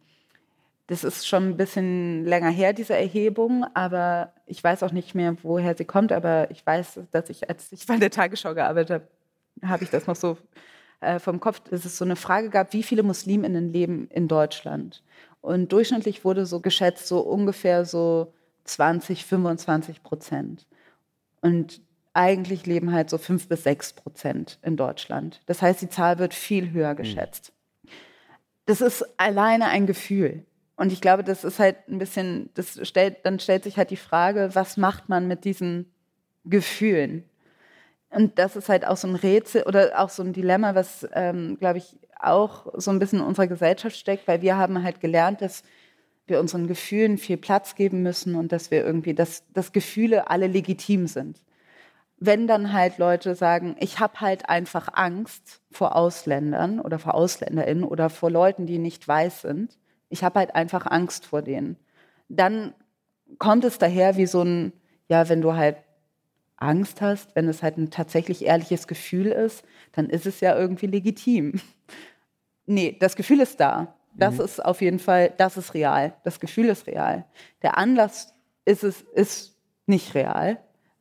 das ist schon ein bisschen länger her, diese Erhebung, aber ich weiß auch nicht mehr, woher sie kommt, aber ich weiß, dass ich, als ich bei der Tagesschau gearbeitet habe, habe ich das noch so äh, vom Kopf, dass es so eine Frage gab, wie viele Musliminnen leben in Deutschland? Und durchschnittlich wurde so geschätzt, so ungefähr so 20, 25 Prozent. Und eigentlich leben halt so fünf bis sechs Prozent in Deutschland. Das heißt, die Zahl wird viel höher hm. geschätzt. Das ist alleine ein Gefühl. Und ich glaube, das ist halt ein bisschen, das stellt, dann stellt sich halt die Frage, was macht man mit diesen Gefühlen? Und das ist halt auch so ein Rätsel oder auch so ein Dilemma, was, ähm, glaube ich, auch so ein bisschen in unserer Gesellschaft steckt, weil wir haben halt gelernt, dass wir unseren Gefühlen viel Platz geben müssen und dass wir irgendwie, dass, dass Gefühle alle legitim sind. Wenn dann halt Leute sagen, ich habe halt einfach Angst vor Ausländern oder vor AusländerInnen oder vor Leuten, die nicht weiß sind, ich habe halt einfach Angst vor denen. Dann kommt es daher wie so ein, ja, wenn du halt Angst hast, wenn es halt ein tatsächlich ehrliches Gefühl ist, dann ist es ja irgendwie legitim. Nee, das Gefühl ist da. Das mhm. ist auf jeden Fall, das ist real. Das Gefühl ist real. Der Anlass ist es, ist nicht real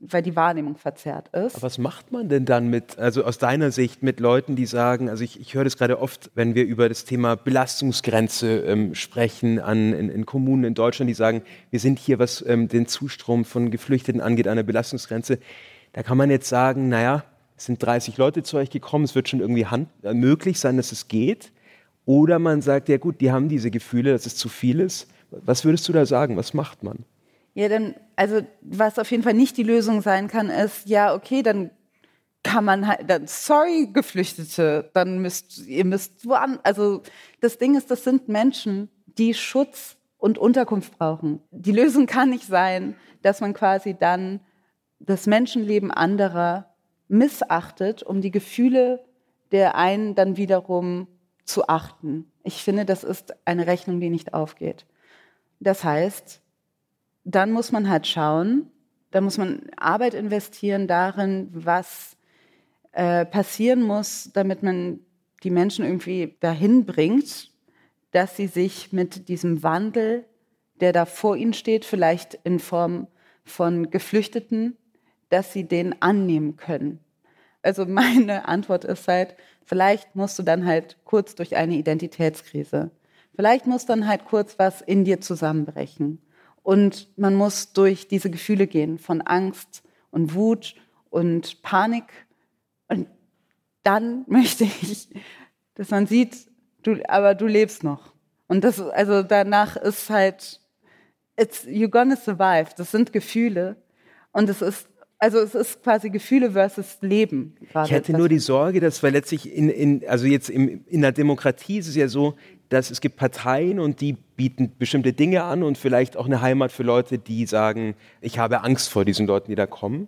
weil die Wahrnehmung verzerrt ist. Aber was macht man denn dann mit, also aus deiner Sicht, mit Leuten, die sagen, also ich, ich höre das gerade oft, wenn wir über das Thema Belastungsgrenze ähm, sprechen an, in, in, Kommunen in Deutschland, die sagen, wir sind hier, was ähm, den Zustrom von Geflüchteten angeht, an der Belastungsgrenze. Da kann man jetzt sagen, naja, es sind 30 Leute zu euch gekommen, es wird schon irgendwie hand, äh, möglich sein, dass es geht. Oder man sagt, ja gut, die haben diese Gefühle, dass es zu viel ist. Was würdest du da sagen? Was macht man? Ja, dann, also was auf jeden Fall nicht die Lösung sein kann, ist, ja, okay, dann kann man halt, dann, sorry, Geflüchtete, dann müsst ihr müsst woan. Also das Ding ist, das sind Menschen, die Schutz und Unterkunft brauchen. Die Lösung kann nicht sein, dass man quasi dann das Menschenleben anderer missachtet, um die Gefühle der einen dann wiederum zu achten. Ich finde, das ist eine Rechnung, die nicht aufgeht. Das heißt, dann muss man halt schauen, da muss man Arbeit investieren darin, was äh, passieren muss, damit man die Menschen irgendwie dahin bringt, dass sie sich mit diesem Wandel, der da vor ihnen steht, vielleicht in Form von Geflüchteten, dass sie den annehmen können. Also meine Antwort ist halt, vielleicht musst du dann halt kurz durch eine Identitätskrise. Vielleicht muss dann halt kurz was in dir zusammenbrechen. Und man muss durch diese Gefühle gehen von Angst und Wut und Panik. Und dann möchte ich, dass man sieht, du, aber du lebst noch. Und das, also danach ist halt, it's, you're gonna survive. Das sind Gefühle. Und es ist also es ist quasi Gefühle versus Leben. Ich hätte nur die Sorge, dass weil letztlich in, in also jetzt im, in der Demokratie ist es ja so, dass es gibt Parteien und die bieten bestimmte Dinge an und vielleicht auch eine Heimat für Leute, die sagen, ich habe Angst vor diesen Leuten, die da kommen.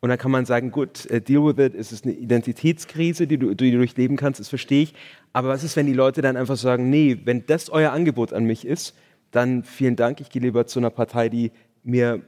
Und dann kann man sagen, gut, uh, deal with it, es ist eine Identitätskrise, die du, die du durchleben kannst, das verstehe ich. Aber was ist, wenn die Leute dann einfach sagen, nee, wenn das euer Angebot an mich ist, dann vielen Dank, ich gehe lieber zu einer Partei, die mir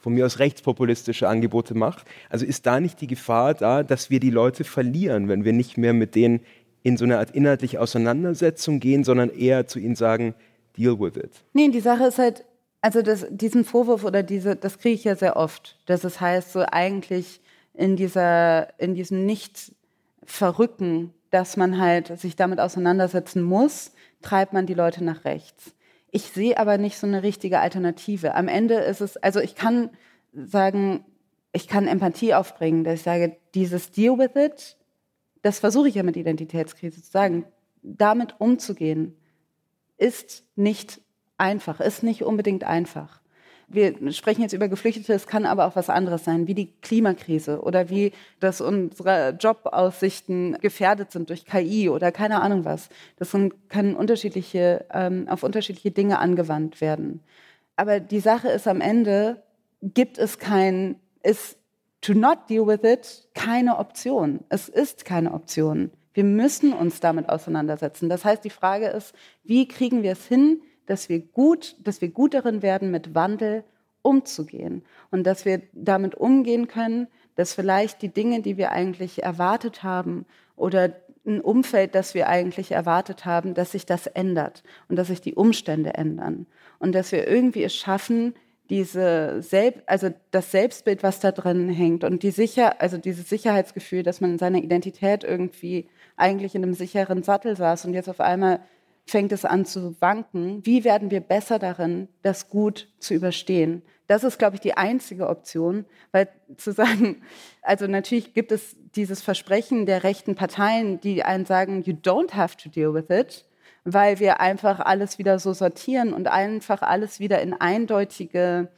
von mir aus rechtspopulistische Angebote macht. Also ist da nicht die Gefahr da, dass wir die Leute verlieren, wenn wir nicht mehr mit denen in so eine Art inhaltliche Auseinandersetzung gehen, sondern eher zu ihnen sagen, deal with it? Nee, die Sache ist halt, also das, diesen Vorwurf oder diese, das kriege ich ja sehr oft, dass es heißt, so eigentlich in dieser, in diesem Nicht-Verrücken, dass man halt sich damit auseinandersetzen muss, treibt man die Leute nach rechts. Ich sehe aber nicht so eine richtige Alternative. Am Ende ist es, also ich kann sagen, ich kann Empathie aufbringen, dass ich sage, dieses Deal with it, das versuche ich ja mit Identitätskrise zu sagen, damit umzugehen, ist nicht einfach, ist nicht unbedingt einfach wir sprechen jetzt über Geflüchtete, es kann aber auch was anderes sein, wie die Klimakrise oder wie, dass unsere Jobaussichten gefährdet sind durch KI oder keine Ahnung was. Das können unterschiedliche, ähm, auf unterschiedliche Dinge angewandt werden. Aber die Sache ist am Ende, gibt es kein, ist to not deal with it keine Option. Es ist keine Option. Wir müssen uns damit auseinandersetzen. Das heißt, die Frage ist, wie kriegen wir es hin, dass wir gut, dass wir gut darin werden, mit Wandel umzugehen und dass wir damit umgehen können, dass vielleicht die Dinge, die wir eigentlich erwartet haben oder ein Umfeld, das wir eigentlich erwartet haben, dass sich das ändert und dass sich die Umstände ändern und dass wir irgendwie es schaffen, diese Selb also das Selbstbild, was da drin hängt und die sicher also dieses Sicherheitsgefühl, dass man in seiner Identität irgendwie eigentlich in einem sicheren Sattel saß und jetzt auf einmal fängt es an zu wanken. Wie werden wir besser darin, das gut zu überstehen? Das ist, glaube ich, die einzige Option, weil zu sagen, also natürlich gibt es dieses Versprechen der rechten Parteien, die einen sagen, you don't have to deal with it, weil wir einfach alles wieder so sortieren und einfach alles wieder in eindeutige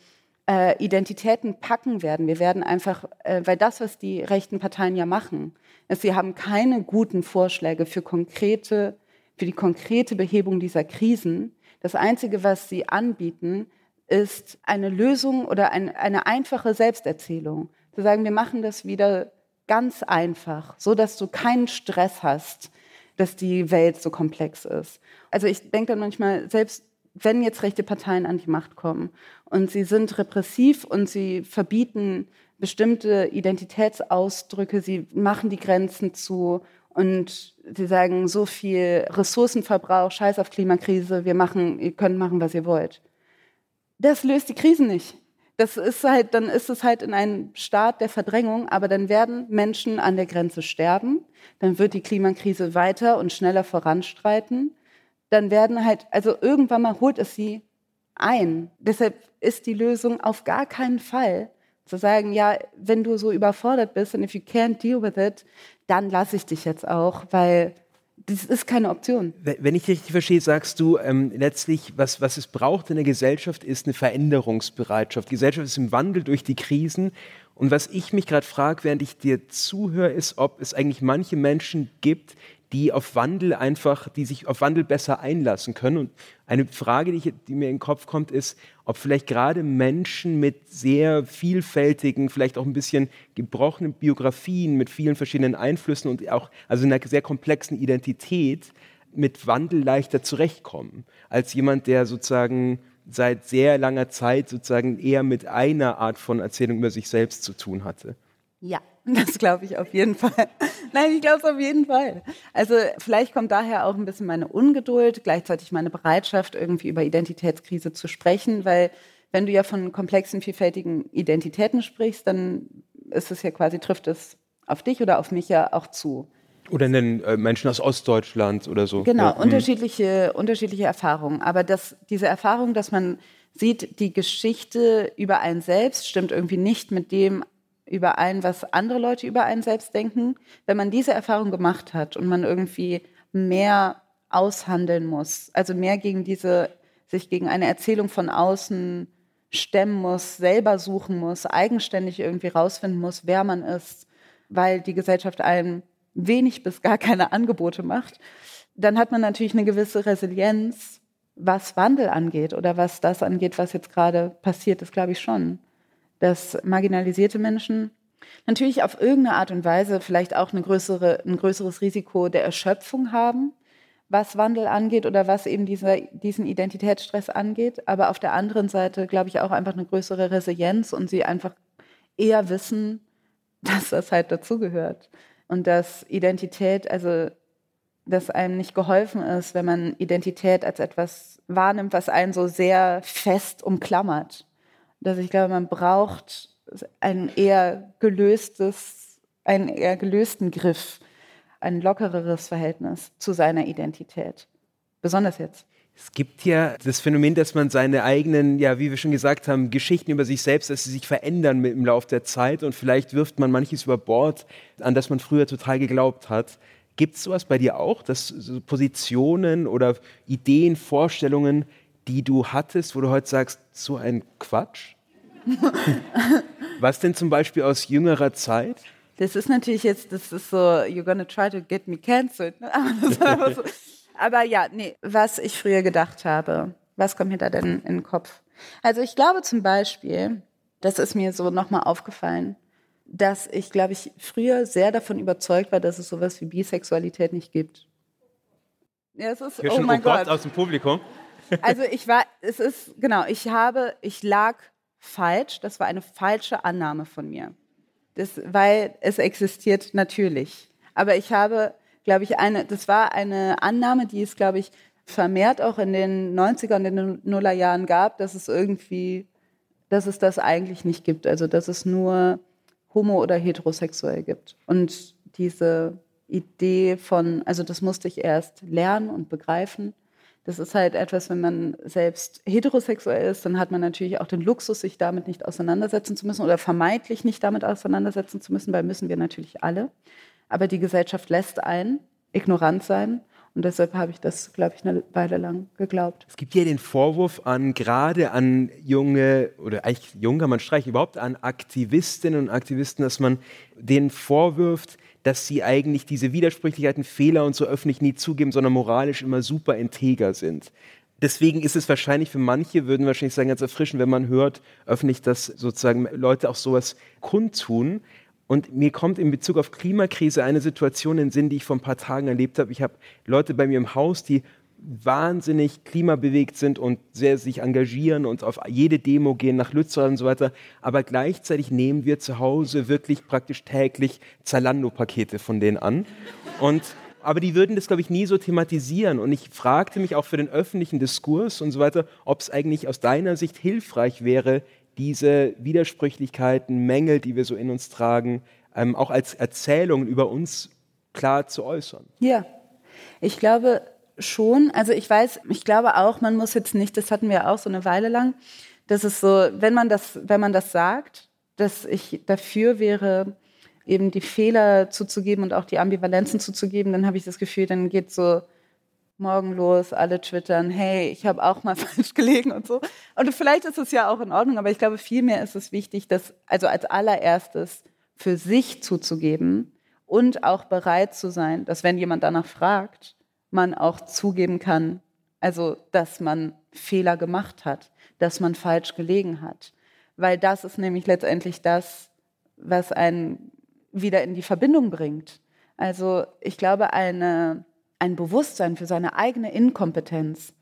äh, Identitäten packen werden. Wir werden einfach, äh, weil das, was die rechten Parteien ja machen, ist, sie haben keine guten Vorschläge für konkrete für die konkrete Behebung dieser Krisen. Das Einzige, was sie anbieten, ist eine Lösung oder ein, eine einfache Selbsterzählung. Zu sagen, wir machen das wieder ganz einfach, so dass du keinen Stress hast, dass die Welt so komplex ist. Also ich denke dann manchmal, selbst wenn jetzt rechte Parteien an die Macht kommen und sie sind repressiv und sie verbieten bestimmte Identitätsausdrücke, sie machen die Grenzen zu und sie sagen, so viel Ressourcenverbrauch, scheiß auf Klimakrise, wir machen, ihr könnt machen, was ihr wollt. Das löst die Krisen nicht. Das ist halt, dann ist es halt in einem Staat der Verdrängung, aber dann werden Menschen an der Grenze sterben, dann wird die Klimakrise weiter und schneller voranstreiten, dann werden halt, also irgendwann mal holt es sie ein. Deshalb ist die Lösung auf gar keinen Fall zu sagen, ja, wenn du so überfordert bist und if you can't deal with it, dann lasse ich dich jetzt auch, weil das ist keine Option. Wenn ich richtig verstehe, sagst du ähm, letztlich, was, was es braucht in der Gesellschaft, ist eine Veränderungsbereitschaft. Die Gesellschaft ist im Wandel durch die Krisen Und was ich mich gerade frage, während ich dir zuhöre, ist, ob es eigentlich manche Menschen gibt, die auf Wandel einfach, die sich auf Wandel besser einlassen können. Und eine Frage, die, ich, die, mir in den Kopf kommt, ist, ob vielleicht gerade Menschen mit sehr vielfältigen, vielleicht auch ein bisschen gebrochenen Biografien, mit vielen verschiedenen Einflüssen und auch also einer sehr komplexen Identität mit Wandel leichter zurechtkommen, als jemand, der sozusagen seit sehr langer Zeit sozusagen eher mit einer Art von Erzählung über sich selbst zu tun hatte. Ja, das glaube ich auf jeden Fall. Nein, ich glaube es auf jeden Fall. Also vielleicht kommt daher auch ein bisschen meine Ungeduld, gleichzeitig meine Bereitschaft, irgendwie über Identitätskrise zu sprechen, weil wenn du ja von komplexen, vielfältigen Identitäten sprichst, dann ist es ja quasi, trifft es auf dich oder auf mich ja auch zu. Oder nennen äh, Menschen aus Ostdeutschland oder so. Genau, ja. unterschiedliche, unterschiedliche Erfahrungen. Aber das, diese Erfahrung, dass man sieht, die Geschichte über einen selbst stimmt irgendwie nicht mit dem überein, was andere Leute über einen selbst denken. Wenn man diese Erfahrung gemacht hat und man irgendwie mehr aushandeln muss, also mehr gegen diese, sich gegen eine Erzählung von außen stemmen muss, selber suchen muss, eigenständig irgendwie rausfinden muss, wer man ist, weil die Gesellschaft einem wenig bis gar keine Angebote macht, dann hat man natürlich eine gewisse Resilienz, was Wandel angeht oder was das angeht, was jetzt gerade passiert ist, glaube ich schon dass marginalisierte Menschen natürlich auf irgendeine Art und Weise vielleicht auch eine größere, ein größeres Risiko der Erschöpfung haben, was Wandel angeht oder was eben dieser, diesen Identitätsstress angeht. Aber auf der anderen Seite glaube ich auch einfach eine größere Resilienz und sie einfach eher wissen, dass das halt dazugehört. Und dass Identität, also dass einem nicht geholfen ist, wenn man Identität als etwas wahrnimmt, was einen so sehr fest umklammert dass ich glaube, man braucht ein eher gelöstes, einen eher gelösten Griff, ein lockereres Verhältnis zu seiner Identität. Besonders jetzt. Es gibt ja das Phänomen, dass man seine eigenen, ja, wie wir schon gesagt haben, Geschichten über sich selbst, dass sie sich verändern im Laufe der Zeit und vielleicht wirft man manches über Bord, an das man früher total geglaubt hat. Gibt es sowas bei dir auch, dass Positionen oder Ideen, Vorstellungen die du hattest, wo du heute sagst, so ein Quatsch? Was denn zum Beispiel aus jüngerer Zeit? Das ist natürlich jetzt, das ist so, you're gonna try to get me cancelled. Ne? Aber, so. Aber ja, nee, was ich früher gedacht habe, was kommt mir da denn in den Kopf? Also ich glaube zum Beispiel, das ist mir so nochmal aufgefallen, dass ich, glaube ich, früher sehr davon überzeugt war, dass es sowas wie Bisexualität nicht gibt. Ja, es ist, Hier oh schon mein Gott. aus dem Publikum. Also ich war, es ist, genau, ich habe, ich lag falsch, das war eine falsche Annahme von mir. Das, weil es existiert natürlich. Aber ich habe, glaube ich, eine, das war eine Annahme, die es, glaube ich, vermehrt auch in den 90er und den Nullerjahren gab, dass es irgendwie, dass es das eigentlich nicht gibt. Also, dass es nur homo- oder heterosexuell gibt. Und diese Idee von, also das musste ich erst lernen und begreifen, das ist halt etwas, wenn man selbst heterosexuell ist, dann hat man natürlich auch den Luxus, sich damit nicht auseinandersetzen zu müssen oder vermeintlich nicht damit auseinandersetzen zu müssen, weil müssen wir natürlich alle. Aber die Gesellschaft lässt ein, ignorant sein. Und deshalb habe ich das, glaube ich, eine Weile lang geglaubt. Es gibt ja den Vorwurf an, gerade an junge, oder eigentlich jung man streichen, überhaupt an Aktivistinnen und Aktivisten, dass man denen vorwirft, dass sie eigentlich diese Widersprüchlichkeiten, Fehler und so öffentlich nie zugeben, sondern moralisch immer super integer sind. Deswegen ist es wahrscheinlich für manche, würden wahrscheinlich sagen, ganz erfrischend, wenn man hört öffentlich, dass sozusagen Leute auch sowas kundtun. Und mir kommt in Bezug auf Klimakrise eine Situation in den Sinn, die ich vor ein paar Tagen erlebt habe. Ich habe Leute bei mir im Haus, die wahnsinnig klimabewegt sind und sehr sich engagieren und auf jede Demo gehen nach Lützerath und so weiter. Aber gleichzeitig nehmen wir zu Hause wirklich praktisch täglich Zalando-Pakete von denen an. Und aber die würden das, glaube ich, nie so thematisieren. Und ich fragte mich auch für den öffentlichen Diskurs und so weiter, ob es eigentlich aus deiner Sicht hilfreich wäre, diese Widersprüchlichkeiten, Mängel, die wir so in uns tragen, ähm, auch als Erzählungen über uns klar zu äußern. Ja, ich glaube, schon. Also ich weiß, ich glaube auch, man muss jetzt nicht, das hatten wir auch so eine Weile lang, dass es so, wenn man das, wenn man das sagt, dass ich dafür wäre, eben die Fehler zuzugeben und auch die Ambivalenzen zuzugeben, dann habe ich das Gefühl, dann geht so morgen los, alle twittern, hey, ich habe auch mal falsch gelegen und so. Und vielleicht ist es ja auch in Ordnung, aber ich glaube, vielmehr ist es wichtig, das also als allererstes für sich zuzugeben und auch bereit zu sein, dass wenn jemand danach fragt, man auch zugeben kann, also dass man Fehler gemacht hat, dass man falsch gelegen hat. Weil das ist nämlich letztendlich das, was einen wieder in die Verbindung bringt. Also ich glaube, eine, ein Bewusstsein für seine eigene Inkompetenz,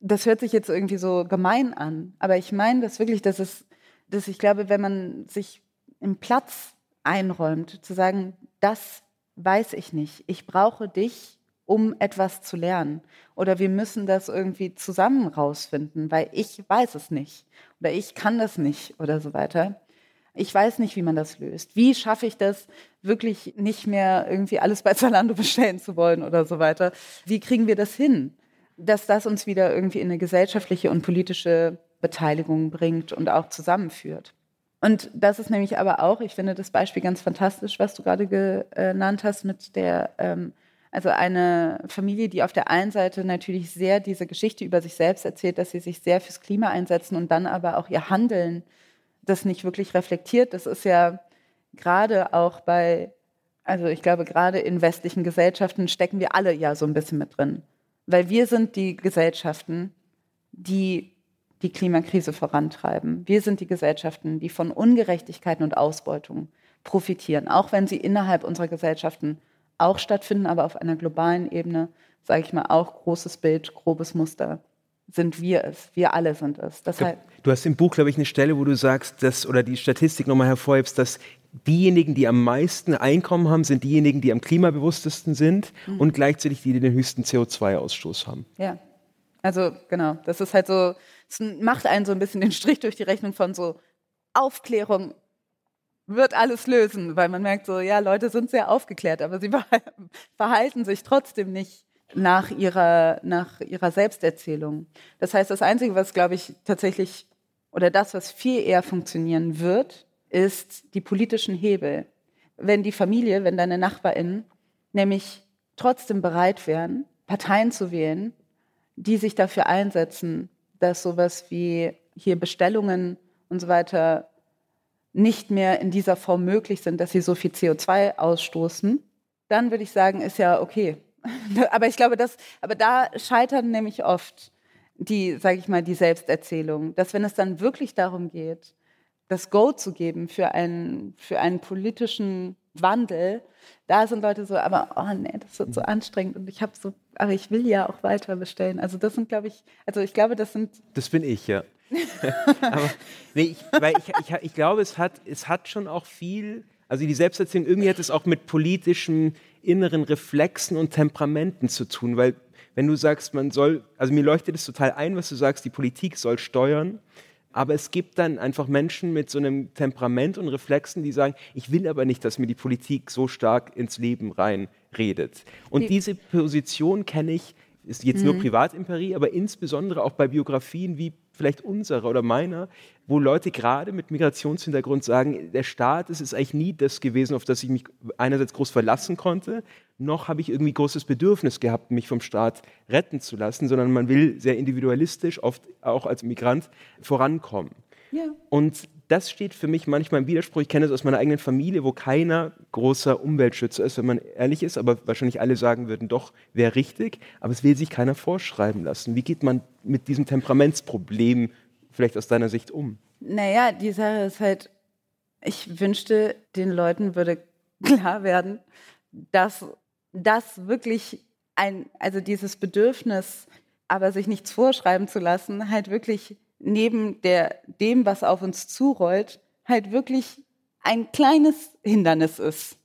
das hört sich jetzt irgendwie so gemein an, aber ich meine das wirklich, dass es, dass ich glaube, wenn man sich im Platz einräumt, zu sagen, das weiß ich nicht, ich brauche dich, um etwas zu lernen. Oder wir müssen das irgendwie zusammen rausfinden, weil ich weiß es nicht oder ich kann das nicht oder so weiter. Ich weiß nicht, wie man das löst. Wie schaffe ich das, wirklich nicht mehr irgendwie alles bei Zalando bestellen zu wollen oder so weiter? Wie kriegen wir das hin, dass das uns wieder irgendwie in eine gesellschaftliche und politische Beteiligung bringt und auch zusammenführt? Und das ist nämlich aber auch, ich finde das Beispiel ganz fantastisch, was du gerade genannt hast mit der, ähm, also eine Familie, die auf der einen Seite natürlich sehr diese Geschichte über sich selbst erzählt, dass sie sich sehr fürs Klima einsetzen und dann aber auch ihr Handeln das nicht wirklich reflektiert. Das ist ja gerade auch bei, also ich glaube, gerade in westlichen Gesellschaften stecken wir alle ja so ein bisschen mit drin. Weil wir sind die Gesellschaften, die die Klimakrise vorantreiben. Wir sind die Gesellschaften, die von Ungerechtigkeiten und Ausbeutung profitieren, auch wenn sie innerhalb unserer Gesellschaften auch stattfinden, aber auf einer globalen Ebene, sage ich mal, auch großes Bild, grobes Muster sind wir es. Wir alle sind es. Deshalb du hast im Buch, glaube ich, eine Stelle, wo du sagst, dass, oder die Statistik nochmal hervorhebst, dass diejenigen, die am meisten Einkommen haben, sind diejenigen, die am klimabewusstesten sind mhm. und gleichzeitig die, die den höchsten CO2-Ausstoß haben. Ja, also genau. Das ist halt so, es macht einen so ein bisschen den Strich durch die Rechnung von so Aufklärung wird alles lösen, weil man merkt so, ja, Leute sind sehr aufgeklärt, aber sie verhalten sich trotzdem nicht nach ihrer, nach ihrer Selbsterzählung. Das heißt, das Einzige, was, glaube ich, tatsächlich, oder das, was viel eher funktionieren wird, ist die politischen Hebel. Wenn die Familie, wenn deine NachbarInnen nämlich trotzdem bereit wären, Parteien zu wählen, die sich dafür einsetzen, dass sowas wie hier Bestellungen und so weiter nicht mehr in dieser Form möglich sind, dass sie so viel CO2 ausstoßen, dann würde ich sagen, ist ja okay. aber ich glaube, das, aber da scheitern nämlich oft die, sage ich mal, die Selbsterzählung, dass wenn es dann wirklich darum geht, das Go zu geben für einen, für einen politischen Wandel, da sind Leute so, aber oh nee, das wird so anstrengend und ich habe so, aber ich will ja auch weiter bestellen. Also das sind, glaube ich, also ich glaube, das sind. Das bin ich, ja. aber nee, ich, weil ich, ich, ich glaube, es hat, es hat schon auch viel, also die Selbsterzählung, irgendwie hat es auch mit politischem inneren Reflexen und Temperamenten zu tun, weil wenn du sagst, man soll, also mir leuchtet es total ein, was du sagst, die Politik soll steuern, aber es gibt dann einfach Menschen mit so einem Temperament und Reflexen, die sagen, ich will aber nicht, dass mir die Politik so stark ins Leben reinredet. Und die diese Position kenne ich, ist jetzt mhm. nur Privatimperie, aber insbesondere auch bei Biografien wie vielleicht unserer oder meiner, wo Leute gerade mit Migrationshintergrund sagen, der Staat ist es eigentlich nie das gewesen, auf das ich mich einerseits groß verlassen konnte, noch habe ich irgendwie großes Bedürfnis gehabt, mich vom Staat retten zu lassen, sondern man will sehr individualistisch, oft auch als Migrant, vorankommen. Ja. Und das steht für mich manchmal im Widerspruch. Ich kenne es aus meiner eigenen Familie, wo keiner großer Umweltschützer ist, wenn man ehrlich ist, aber wahrscheinlich alle sagen würden, doch, wäre richtig, aber es will sich keiner vorschreiben lassen. Wie geht man mit diesem Temperamentsproblem vielleicht aus deiner Sicht um? Naja, die Sache ist halt, ich wünschte, den Leuten würde klar werden, dass das wirklich ein, also dieses Bedürfnis, aber sich nichts vorschreiben zu lassen, halt wirklich neben der, dem, was auf uns zurollt, halt wirklich ein kleines Hindernis ist.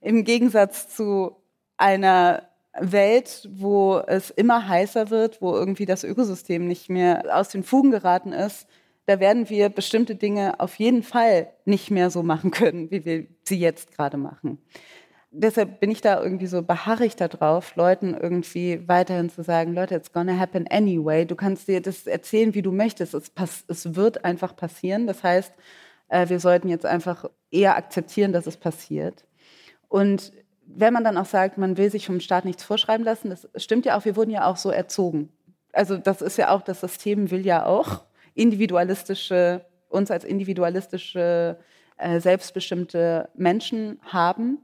Im Gegensatz zu einer Welt, wo es immer heißer wird, wo irgendwie das Ökosystem nicht mehr aus den Fugen geraten ist, da werden wir bestimmte Dinge auf jeden Fall nicht mehr so machen können, wie wir sie jetzt gerade machen deshalb bin ich da irgendwie so beharrig darauf, Leuten irgendwie weiterhin zu sagen, Leute, it's gonna happen anyway. Du kannst dir das erzählen, wie du möchtest. Es, pass es wird einfach passieren. Das heißt, äh, wir sollten jetzt einfach eher akzeptieren, dass es passiert. Und wenn man dann auch sagt, man will sich vom Staat nichts vorschreiben lassen, das stimmt ja auch, wir wurden ja auch so erzogen. Also das ist ja auch, das System will ja auch individualistische, uns als individualistische, äh, selbstbestimmte Menschen haben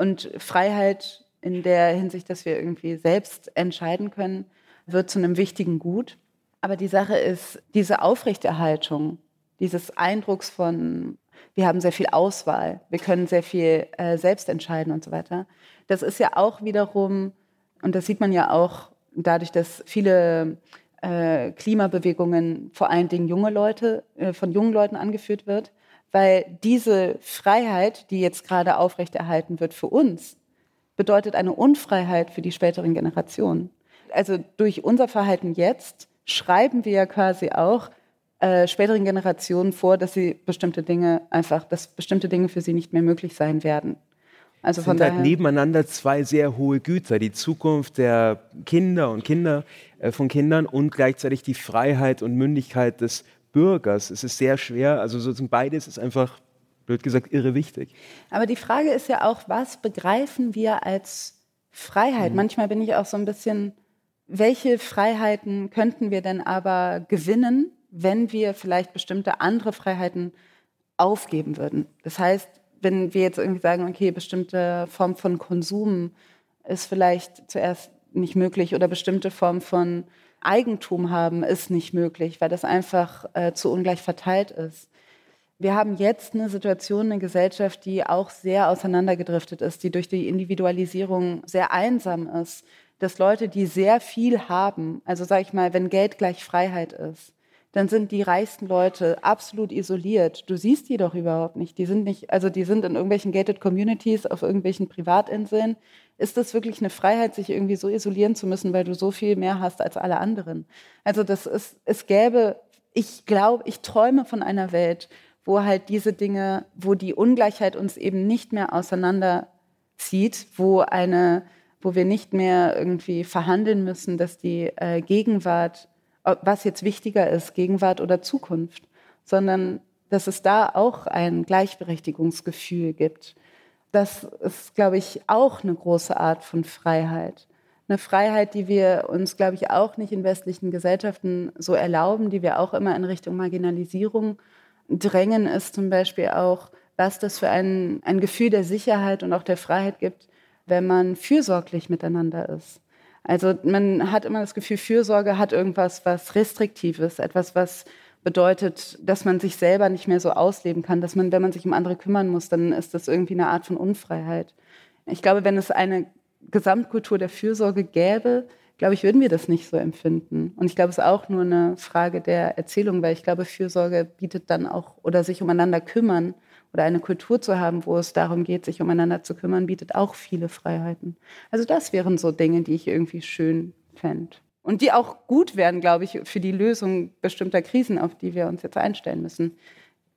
und Freiheit in der Hinsicht, dass wir irgendwie selbst entscheiden können, wird zu einem wichtigen Gut. Aber die Sache ist, diese Aufrechterhaltung dieses Eindrucks von wir haben sehr viel Auswahl, wir können sehr viel äh, selbst entscheiden und so weiter. Das ist ja auch wiederum, und das sieht man ja auch dadurch, dass viele äh, Klimabewegungen vor allen Dingen junge Leute, äh, von jungen Leuten angeführt wird, weil diese Freiheit, die jetzt gerade aufrechterhalten wird für uns, bedeutet eine Unfreiheit für die späteren Generationen. Also durch unser Verhalten jetzt schreiben wir ja quasi auch, äh, späteren Generationen vor, dass sie bestimmte Dinge einfach, dass bestimmte Dinge für sie nicht mehr möglich sein werden. Also von sind halt halt nebeneinander zwei sehr hohe Güter, die Zukunft der Kinder und Kinder äh, von Kindern und gleichzeitig die Freiheit und Mündigkeit des Bürgers. Es ist sehr schwer, also sozusagen beides ist einfach blöd gesagt irre wichtig. Aber die Frage ist ja auch, was begreifen wir als Freiheit? Mhm. Manchmal bin ich auch so ein bisschen, welche Freiheiten könnten wir denn aber gewinnen, wenn wir vielleicht bestimmte andere Freiheiten aufgeben würden. Das heißt, wenn wir jetzt irgendwie sagen, okay, bestimmte Form von Konsum ist vielleicht zuerst nicht möglich oder bestimmte Form von Eigentum haben ist nicht möglich, weil das einfach äh, zu ungleich verteilt ist. Wir haben jetzt eine Situation, eine Gesellschaft, die auch sehr auseinandergedriftet ist, die durch die Individualisierung sehr einsam ist. Dass Leute, die sehr viel haben, also sage ich mal, wenn Geld gleich Freiheit ist, dann sind die reichsten Leute absolut isoliert. Du siehst die doch überhaupt nicht. Die sind nicht, also die sind in irgendwelchen gated Communities, auf irgendwelchen Privatinseln. Ist das wirklich eine Freiheit, sich irgendwie so isolieren zu müssen, weil du so viel mehr hast als alle anderen? Also das ist, es gäbe, ich glaube, ich träume von einer Welt, wo halt diese Dinge, wo die Ungleichheit uns eben nicht mehr auseinanderzieht, wo eine, wo wir nicht mehr irgendwie verhandeln müssen, dass die äh, Gegenwart was jetzt wichtiger ist, Gegenwart oder Zukunft, sondern dass es da auch ein Gleichberechtigungsgefühl gibt. Das ist, glaube ich, auch eine große Art von Freiheit. Eine Freiheit, die wir uns, glaube ich, auch nicht in westlichen Gesellschaften so erlauben, die wir auch immer in Richtung Marginalisierung drängen, ist zum Beispiel auch, was das für ein, ein Gefühl der Sicherheit und auch der Freiheit gibt, wenn man fürsorglich miteinander ist. Also man hat immer das Gefühl, Fürsorge hat irgendwas, was restriktives, etwas, was bedeutet, dass man sich selber nicht mehr so ausleben kann, dass man, wenn man sich um andere kümmern muss, dann ist das irgendwie eine Art von Unfreiheit. Ich glaube, wenn es eine Gesamtkultur der Fürsorge gäbe, glaube ich, würden wir das nicht so empfinden. Und ich glaube, es ist auch nur eine Frage der Erzählung, weil ich glaube, Fürsorge bietet dann auch oder sich umeinander kümmern oder eine Kultur zu haben, wo es darum geht, sich umeinander zu kümmern, bietet auch viele Freiheiten. Also das wären so Dinge, die ich irgendwie schön fände. Und die auch gut wären, glaube ich, für die Lösung bestimmter Krisen, auf die wir uns jetzt einstellen müssen.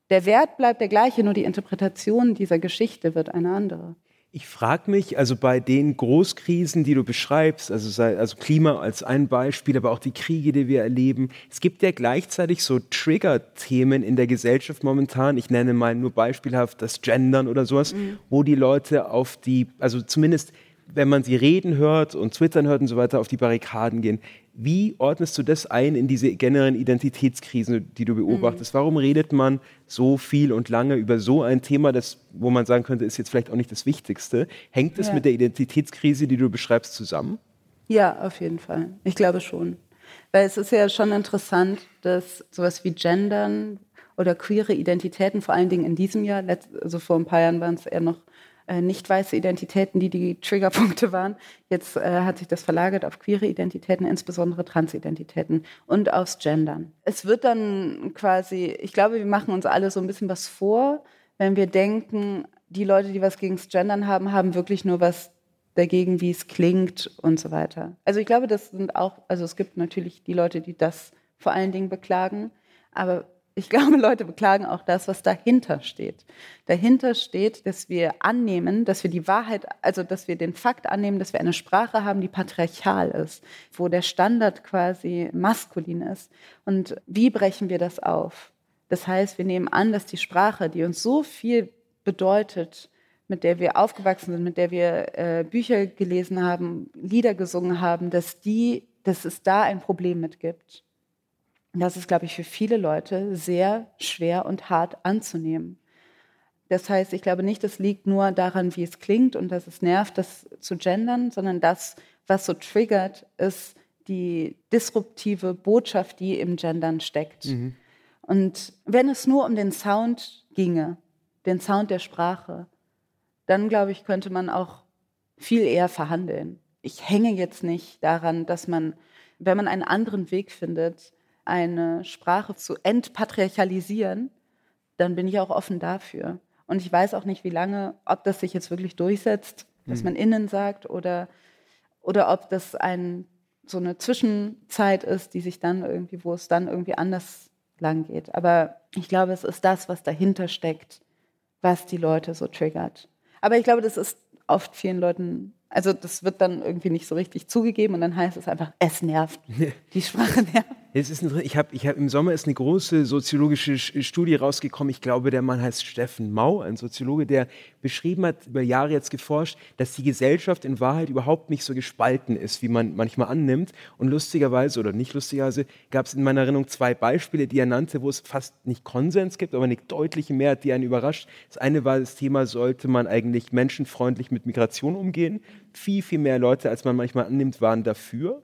Der Wert bleibt der gleiche, nur die Interpretation dieser Geschichte wird eine andere. Ich frage mich, also bei den Großkrisen, die du beschreibst, also, sei, also Klima als ein Beispiel, aber auch die Kriege, die wir erleben, es gibt ja gleichzeitig so Trigger-Themen in der Gesellschaft momentan. Ich nenne mal nur beispielhaft das Gendern oder sowas, mhm. wo die Leute auf die, also zumindest wenn man sie reden hört und twittern hört und so weiter, auf die Barrikaden gehen. Wie ordnest du das ein in diese generellen Identitätskrisen, die du beobachtest? Mhm. Warum redet man so viel und lange über so ein Thema, das, wo man sagen könnte, ist jetzt vielleicht auch nicht das Wichtigste? Hängt es ja. mit der Identitätskrise, die du beschreibst, zusammen? Ja, auf jeden Fall. Ich glaube schon. Weil es ist ja schon interessant, dass sowas wie Gendern oder queere Identitäten, vor allen Dingen in diesem Jahr, also vor ein paar Jahren waren es eher noch äh, nicht weiße Identitäten, die die Triggerpunkte waren. Jetzt äh, hat sich das verlagert auf queere Identitäten, insbesondere Transidentitäten und aufs Gendern. Es wird dann quasi, ich glaube, wir machen uns alle so ein bisschen was vor, wenn wir denken, die Leute, die was gegen das Gendern haben, haben wirklich nur was dagegen, wie es klingt und so weiter. Also ich glaube, das sind auch, also es gibt natürlich die Leute, die das vor allen Dingen beklagen, aber ich glaube, Leute beklagen auch das, was dahinter steht. Dahinter steht, dass wir annehmen, dass wir die Wahrheit, also dass wir den Fakt annehmen, dass wir eine Sprache haben, die patriarchal ist, wo der Standard quasi maskulin ist. Und wie brechen wir das auf? Das heißt, wir nehmen an, dass die Sprache, die uns so viel bedeutet, mit der wir aufgewachsen sind, mit der wir äh, Bücher gelesen haben, Lieder gesungen haben, dass die, dass es da ein Problem mit gibt. Das ist, glaube ich, für viele Leute sehr schwer und hart anzunehmen. Das heißt, ich glaube nicht, es liegt nur daran, wie es klingt und dass es nervt, das zu gendern, sondern das, was so triggert, ist die disruptive Botschaft, die im Gendern steckt. Mhm. Und wenn es nur um den Sound ginge, den Sound der Sprache, dann glaube ich, könnte man auch viel eher verhandeln. Ich hänge jetzt nicht daran, dass man, wenn man einen anderen Weg findet, eine Sprache zu entpatriarchalisieren, dann bin ich auch offen dafür. Und ich weiß auch nicht, wie lange, ob das sich jetzt wirklich durchsetzt, dass mhm. man innen sagt oder, oder ob das ein, so eine Zwischenzeit ist, die sich dann irgendwie, wo es dann irgendwie anders lang geht. Aber ich glaube, es ist das, was dahinter steckt, was die Leute so triggert. Aber ich glaube, das ist oft vielen Leuten also das wird dann irgendwie nicht so richtig zugegeben und dann heißt es einfach, es nervt. Die Sprache nervt. Es ist ein, ich habe ich hab, Im Sommer ist eine große soziologische Studie rausgekommen. Ich glaube, der Mann heißt Steffen Mau, ein Soziologe, der beschrieben hat, über Jahre jetzt geforscht, dass die Gesellschaft in Wahrheit überhaupt nicht so gespalten ist, wie man manchmal annimmt. Und lustigerweise oder nicht lustigerweise gab es in meiner Erinnerung zwei Beispiele, die er nannte, wo es fast nicht Konsens gibt, aber eine deutliche Mehrheit, die einen überrascht. Das eine war das Thema, sollte man eigentlich menschenfreundlich mit Migration umgehen? Viel, viel mehr Leute, als man manchmal annimmt, waren dafür.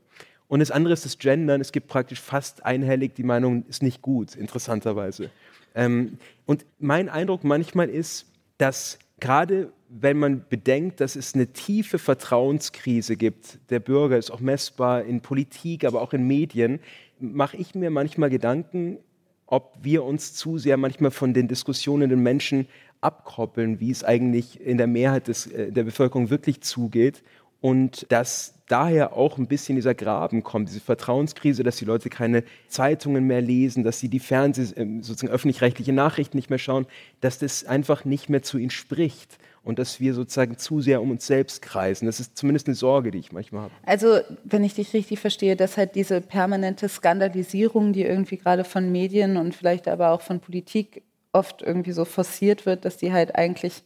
Und das andere ist das Gendern. Es gibt praktisch fast einhellig die Meinung, ist nicht gut, interessanterweise. Ähm, und mein Eindruck manchmal ist, dass gerade wenn man bedenkt, dass es eine tiefe Vertrauenskrise gibt, der Bürger ist auch messbar in Politik, aber auch in Medien, mache ich mir manchmal Gedanken, ob wir uns zu sehr manchmal von den Diskussionen den Menschen abkoppeln, wie es eigentlich in der Mehrheit des, äh, der Bevölkerung wirklich zugeht und dass daher auch ein bisschen dieser Graben kommt, diese Vertrauenskrise, dass die Leute keine Zeitungen mehr lesen, dass sie die Fernseh, ähm, sozusagen öffentlich-rechtliche Nachrichten nicht mehr schauen, dass das einfach nicht mehr zu ihnen spricht und dass wir sozusagen zu sehr um uns selbst kreisen. Das ist zumindest eine Sorge, die ich manchmal habe. Also, wenn ich dich richtig verstehe, dass halt diese permanente Skandalisierung, die irgendwie gerade von Medien und vielleicht aber auch von Politik oft irgendwie so forciert wird, dass die halt eigentlich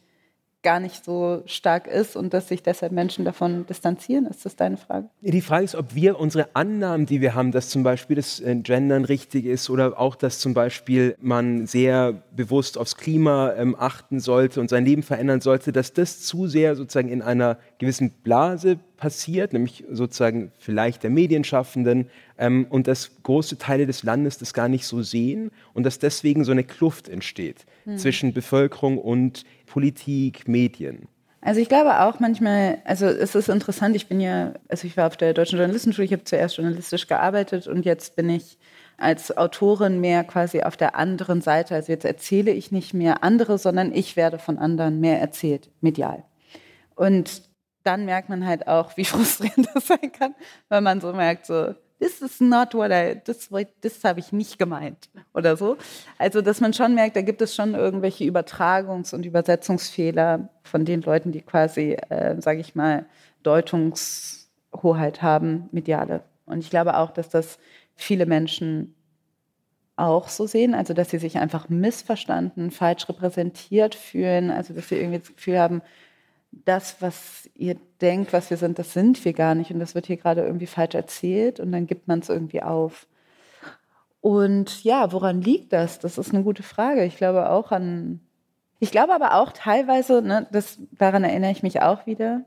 gar nicht so stark ist und dass sich deshalb Menschen davon distanzieren? Ist das deine Frage? Die Frage ist, ob wir unsere Annahmen, die wir haben, dass zum Beispiel das äh, Gendern richtig ist oder auch, dass zum Beispiel man sehr bewusst aufs Klima ähm, achten sollte und sein Leben verändern sollte, dass das zu sehr sozusagen in einer gewissen Blase passiert, nämlich sozusagen vielleicht der Medienschaffenden ähm, und dass große Teile des Landes das gar nicht so sehen und dass deswegen so eine Kluft entsteht hm. zwischen Bevölkerung und Politik, Medien. Also ich glaube auch manchmal, also es ist interessant, ich bin ja, also ich war auf der Deutschen Journalistenschule, ich habe zuerst journalistisch gearbeitet und jetzt bin ich als Autorin mehr quasi auf der anderen Seite. Also jetzt erzähle ich nicht mehr andere, sondern ich werde von anderen mehr erzählt, medial. Und dann merkt man halt auch, wie frustrierend das sein kann, weil man so merkt, so, this is not what I, das, das habe ich nicht gemeint oder so. Also, dass man schon merkt, da gibt es schon irgendwelche Übertragungs- und Übersetzungsfehler von den Leuten, die quasi, äh, sage ich mal, Deutungshoheit haben, mediale. Und ich glaube auch, dass das viele Menschen auch so sehen, also dass sie sich einfach missverstanden, falsch repräsentiert fühlen, also dass sie irgendwie das Gefühl haben, das, was ihr denkt, was wir sind, das sind wir gar nicht. Und das wird hier gerade irgendwie falsch erzählt und dann gibt man es irgendwie auf. Und ja, woran liegt das? Das ist eine gute Frage. Ich glaube auch an, ich glaube aber auch teilweise, ne, das, daran erinnere ich mich auch wieder,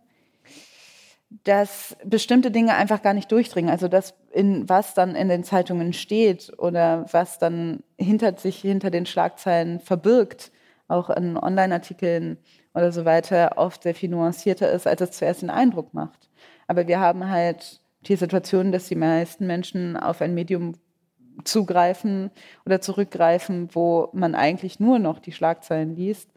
dass bestimmte Dinge einfach gar nicht durchdringen. Also das, in was dann in den Zeitungen steht oder was dann hinter sich, hinter den Schlagzeilen verbirgt, auch in Online-Artikeln oder so weiter oft sehr viel nuancierter ist, als es zuerst den Eindruck macht. Aber wir haben halt die Situation, dass die meisten Menschen auf ein Medium zugreifen oder zurückgreifen, wo man eigentlich nur noch die Schlagzeilen liest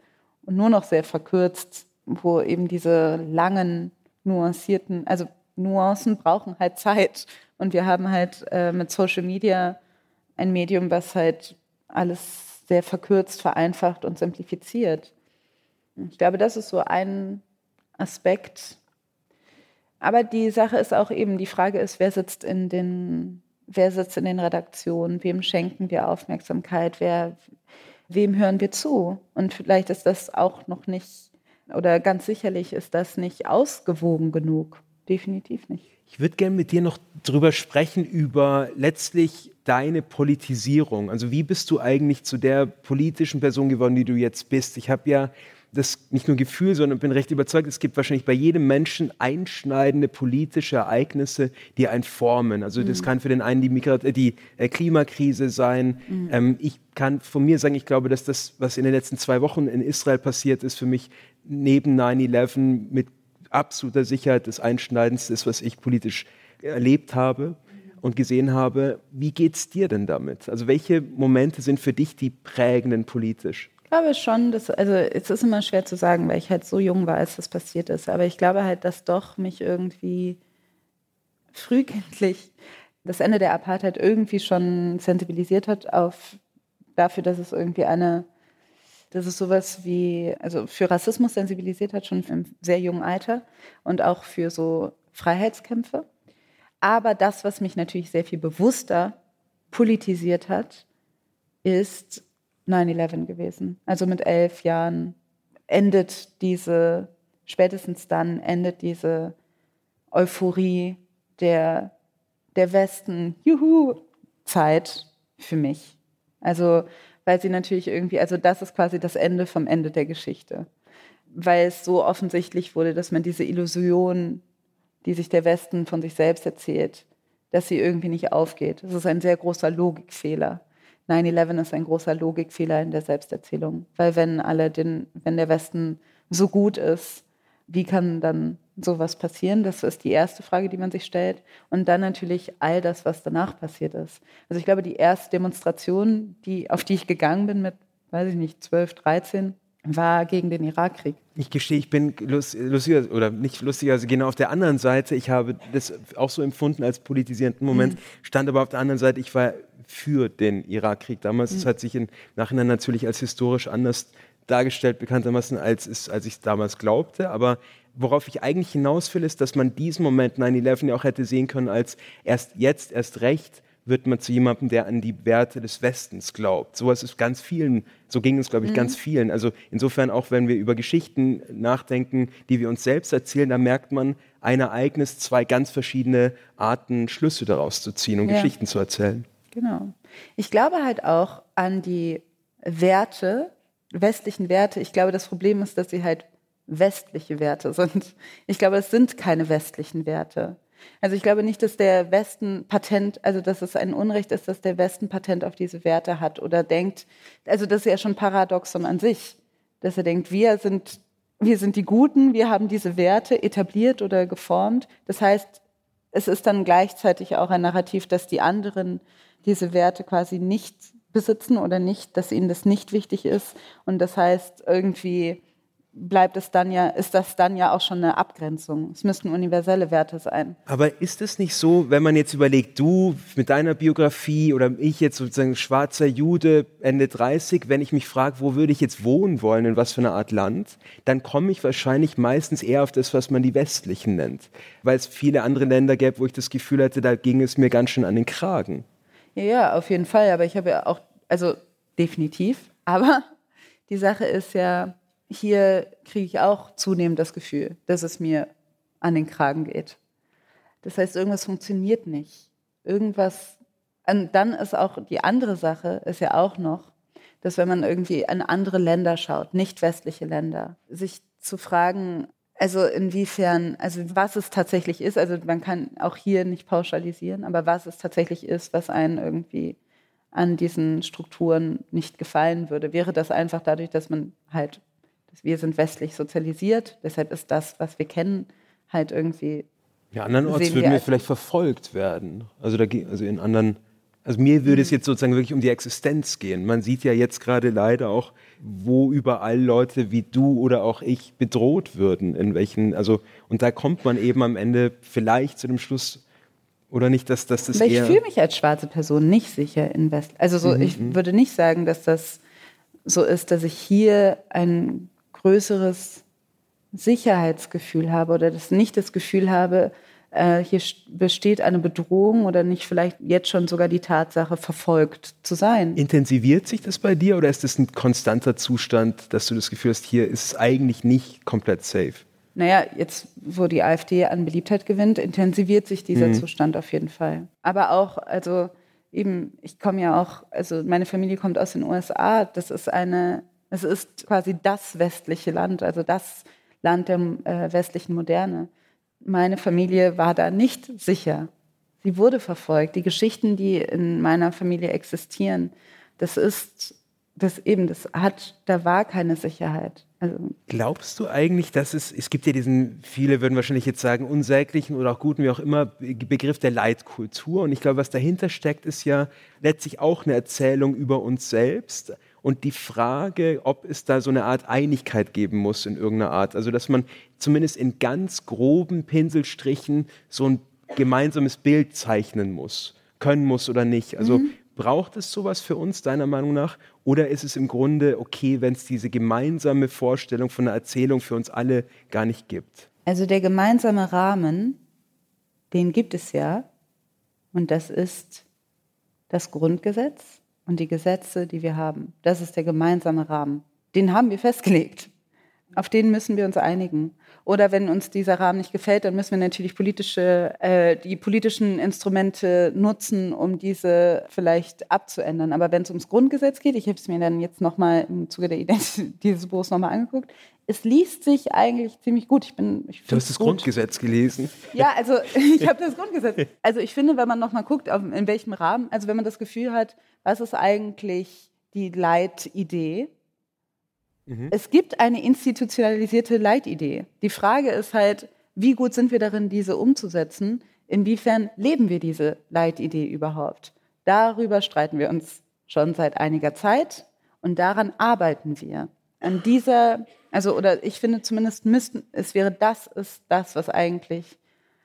und nur noch sehr verkürzt, wo eben diese langen, nuancierten, also Nuancen brauchen halt Zeit. Und wir haben halt äh, mit Social Media ein Medium, was halt alles sehr verkürzt, vereinfacht und simplifiziert. Ich glaube, das ist so ein Aspekt. Aber die Sache ist auch eben, die Frage ist, wer sitzt in den, wer sitzt in den Redaktionen, wem schenken wir Aufmerksamkeit, wer, wem hören wir zu? Und vielleicht ist das auch noch nicht oder ganz sicherlich ist das nicht ausgewogen genug. Definitiv nicht. Ich würde gerne mit dir noch drüber sprechen, über letztlich deine Politisierung. Also wie bist du eigentlich zu der politischen Person geworden, die du jetzt bist? Ich habe ja das nicht nur Gefühl, sondern bin recht überzeugt, es gibt wahrscheinlich bei jedem Menschen einschneidende politische Ereignisse, die einen formen. Also das mhm. kann für den einen die, Migrat äh, die äh, Klimakrise sein. Mhm. Ähm, ich kann von mir sagen, ich glaube, dass das, was in den letzten zwei Wochen in Israel passiert ist, für mich neben 9-11 mit absoluter Sicherheit das Einschneidendste ist, was ich politisch erlebt habe und gesehen habe. Wie geht es dir denn damit? Also welche Momente sind für dich die prägenden politisch? Ich glaube schon, dass, also es ist immer schwer zu sagen, weil ich halt so jung war, als das passiert ist. Aber ich glaube halt, dass doch mich irgendwie frühkindlich das Ende der Apartheid irgendwie schon sensibilisiert hat auf dafür, dass es irgendwie eine, dass es sowas wie, also für Rassismus sensibilisiert hat, schon im sehr jungen Alter und auch für so Freiheitskämpfe. Aber das, was mich natürlich sehr viel bewusster politisiert hat, ist 9-11 gewesen. Also mit elf Jahren endet diese, spätestens dann endet diese Euphorie der, der Westen, juhu, Zeit für mich. Also, weil sie natürlich irgendwie, also das ist quasi das Ende vom Ende der Geschichte. Weil es so offensichtlich wurde, dass man diese Illusion, die sich der Westen von sich selbst erzählt, dass sie irgendwie nicht aufgeht. Das ist ein sehr großer Logikfehler. 9-11 ist ein großer Logikfehler in der Selbsterzählung. Weil wenn alle den, wenn der Westen so gut ist, wie kann dann sowas passieren? Das ist die erste Frage, die man sich stellt. Und dann natürlich all das, was danach passiert ist. Also ich glaube, die erste Demonstration, die, auf die ich gegangen bin mit, weiß ich nicht, 12, 13, war gegen den Irakkrieg. Ich gestehe, ich bin lustiger oder nicht lustiger, also genau auf der anderen Seite. Ich habe das auch so empfunden als politisierenden Moment, mhm. stand aber auf der anderen Seite, ich war für den Irakkrieg damals. Es mhm. hat sich im Nachhinein natürlich als historisch anders dargestellt, bekanntermaßen, als, es, als ich es damals glaubte. Aber worauf ich eigentlich hinaus will, ist, dass man diesen Moment 9-11 ja auch hätte sehen können als erst jetzt, erst recht wird man zu jemandem, der an die Werte des Westens glaubt. So ist ganz vielen, so ging es, glaube ich, mhm. ganz vielen. Also insofern auch, wenn wir über Geschichten nachdenken, die wir uns selbst erzählen, da merkt man ein Ereignis, zwei ganz verschiedene Arten, Schlüsse daraus zu ziehen und ja. Geschichten zu erzählen. Genau. Ich glaube halt auch an die Werte, westlichen Werte. Ich glaube, das Problem ist, dass sie halt westliche Werte sind. Ich glaube, es sind keine westlichen Werte. Also ich glaube nicht, dass der Westen Patent, also dass es ein Unrecht ist, dass der Westen Patent auf diese Werte hat oder denkt, also das ist ja schon Paradoxon an sich, dass er denkt, wir sind, wir sind die Guten, wir haben diese Werte etabliert oder geformt. Das heißt, es ist dann gleichzeitig auch ein Narrativ, dass die anderen diese Werte quasi nicht besitzen oder nicht, dass ihnen das nicht wichtig ist. Und das heißt, irgendwie bleibt es dann ja, ist das dann ja auch schon eine Abgrenzung. Es müssten universelle Werte sein. Aber ist es nicht so, wenn man jetzt überlegt, du mit deiner Biografie oder ich jetzt sozusagen schwarzer Jude Ende 30, wenn ich mich frage, wo würde ich jetzt wohnen wollen, in was für eine Art Land, dann komme ich wahrscheinlich meistens eher auf das, was man die westlichen nennt. Weil es viele andere Länder gäbe, wo ich das Gefühl hatte, da ging es mir ganz schön an den Kragen. Ja, auf jeden Fall. Aber ich habe ja auch, also definitiv. Aber die Sache ist ja, hier kriege ich auch zunehmend das Gefühl, dass es mir an den Kragen geht. Das heißt, irgendwas funktioniert nicht. Irgendwas. Und dann ist auch die andere Sache, ist ja auch noch, dass wenn man irgendwie an andere Länder schaut, nicht westliche Länder, sich zu fragen, also inwiefern, also was es tatsächlich ist, also man kann auch hier nicht pauschalisieren, aber was es tatsächlich ist, was einen irgendwie an diesen Strukturen nicht gefallen würde. Wäre das einfach dadurch, dass man halt, dass wir sind westlich sozialisiert, deshalb ist das, was wir kennen, halt irgendwie. Ja, andernorts würden wir vielleicht verfolgt werden. Also, da, also in anderen also mir würde es mhm. jetzt sozusagen wirklich um die Existenz gehen. Man sieht ja jetzt gerade leider auch, wo überall Leute wie du oder auch ich bedroht würden, in welchen, also und da kommt man eben am Ende vielleicht zu dem Schluss oder nicht, dass, dass das Aber ich fühle mich als schwarze Person nicht sicher in West. Also so, mhm. ich mhm. würde nicht sagen, dass das so ist, dass ich hier ein größeres Sicherheitsgefühl habe oder dass nicht das Gefühl habe, äh, hier besteht eine Bedrohung oder nicht vielleicht jetzt schon sogar die Tatsache, verfolgt zu sein. Intensiviert sich das bei dir oder ist das ein konstanter Zustand, dass du das Gefühl hast, hier ist es eigentlich nicht komplett safe? Naja, jetzt, wo die AfD an Beliebtheit gewinnt, intensiviert sich dieser mhm. Zustand auf jeden Fall. Aber auch, also eben, ich komme ja auch, also meine Familie kommt aus den USA, das ist eine, es ist quasi das westliche Land, also das Land der äh, westlichen Moderne. Meine Familie war da nicht sicher. Sie wurde verfolgt. Die Geschichten, die in meiner Familie existieren, das ist, das eben, das hat, da war keine Sicherheit. Also Glaubst du eigentlich, dass es, es gibt ja diesen, viele würden wahrscheinlich jetzt sagen, unsäglichen oder auch guten, wie auch immer, Begriff der Leitkultur. Und ich glaube, was dahinter steckt, ist ja letztlich auch eine Erzählung über uns selbst. Und die Frage, ob es da so eine Art Einigkeit geben muss in irgendeiner Art. Also, dass man zumindest in ganz groben Pinselstrichen so ein gemeinsames Bild zeichnen muss, können muss oder nicht. Also, mhm. Braucht es sowas für uns, deiner Meinung nach? Oder ist es im Grunde okay, wenn es diese gemeinsame Vorstellung von einer Erzählung für uns alle gar nicht gibt? Also der gemeinsame Rahmen, den gibt es ja. Und das ist das Grundgesetz und die Gesetze, die wir haben. Das ist der gemeinsame Rahmen. Den haben wir festgelegt. Auf den müssen wir uns einigen. Oder wenn uns dieser Rahmen nicht gefällt, dann müssen wir natürlich politische, äh, die politischen Instrumente nutzen, um diese vielleicht abzuändern. Aber wenn es ums Grundgesetz geht, ich habe es mir dann jetzt nochmal im Zuge der Identität dieses Buchs nochmal angeguckt, es liest sich eigentlich ziemlich gut. Ich bin, ich du hast das gut. Grundgesetz gelesen. Ja, also ich habe das Grundgesetz. Also ich finde, wenn man nochmal guckt, in welchem Rahmen, also wenn man das Gefühl hat, was ist eigentlich die Leitidee, Mhm. Es gibt eine institutionalisierte Leitidee. Die Frage ist halt, wie gut sind wir darin, diese umzusetzen? Inwiefern leben wir diese Leitidee überhaupt? Darüber streiten wir uns schon seit einiger Zeit und daran arbeiten wir. An dieser, also oder ich finde zumindest müssten, es wäre das ist das, was eigentlich,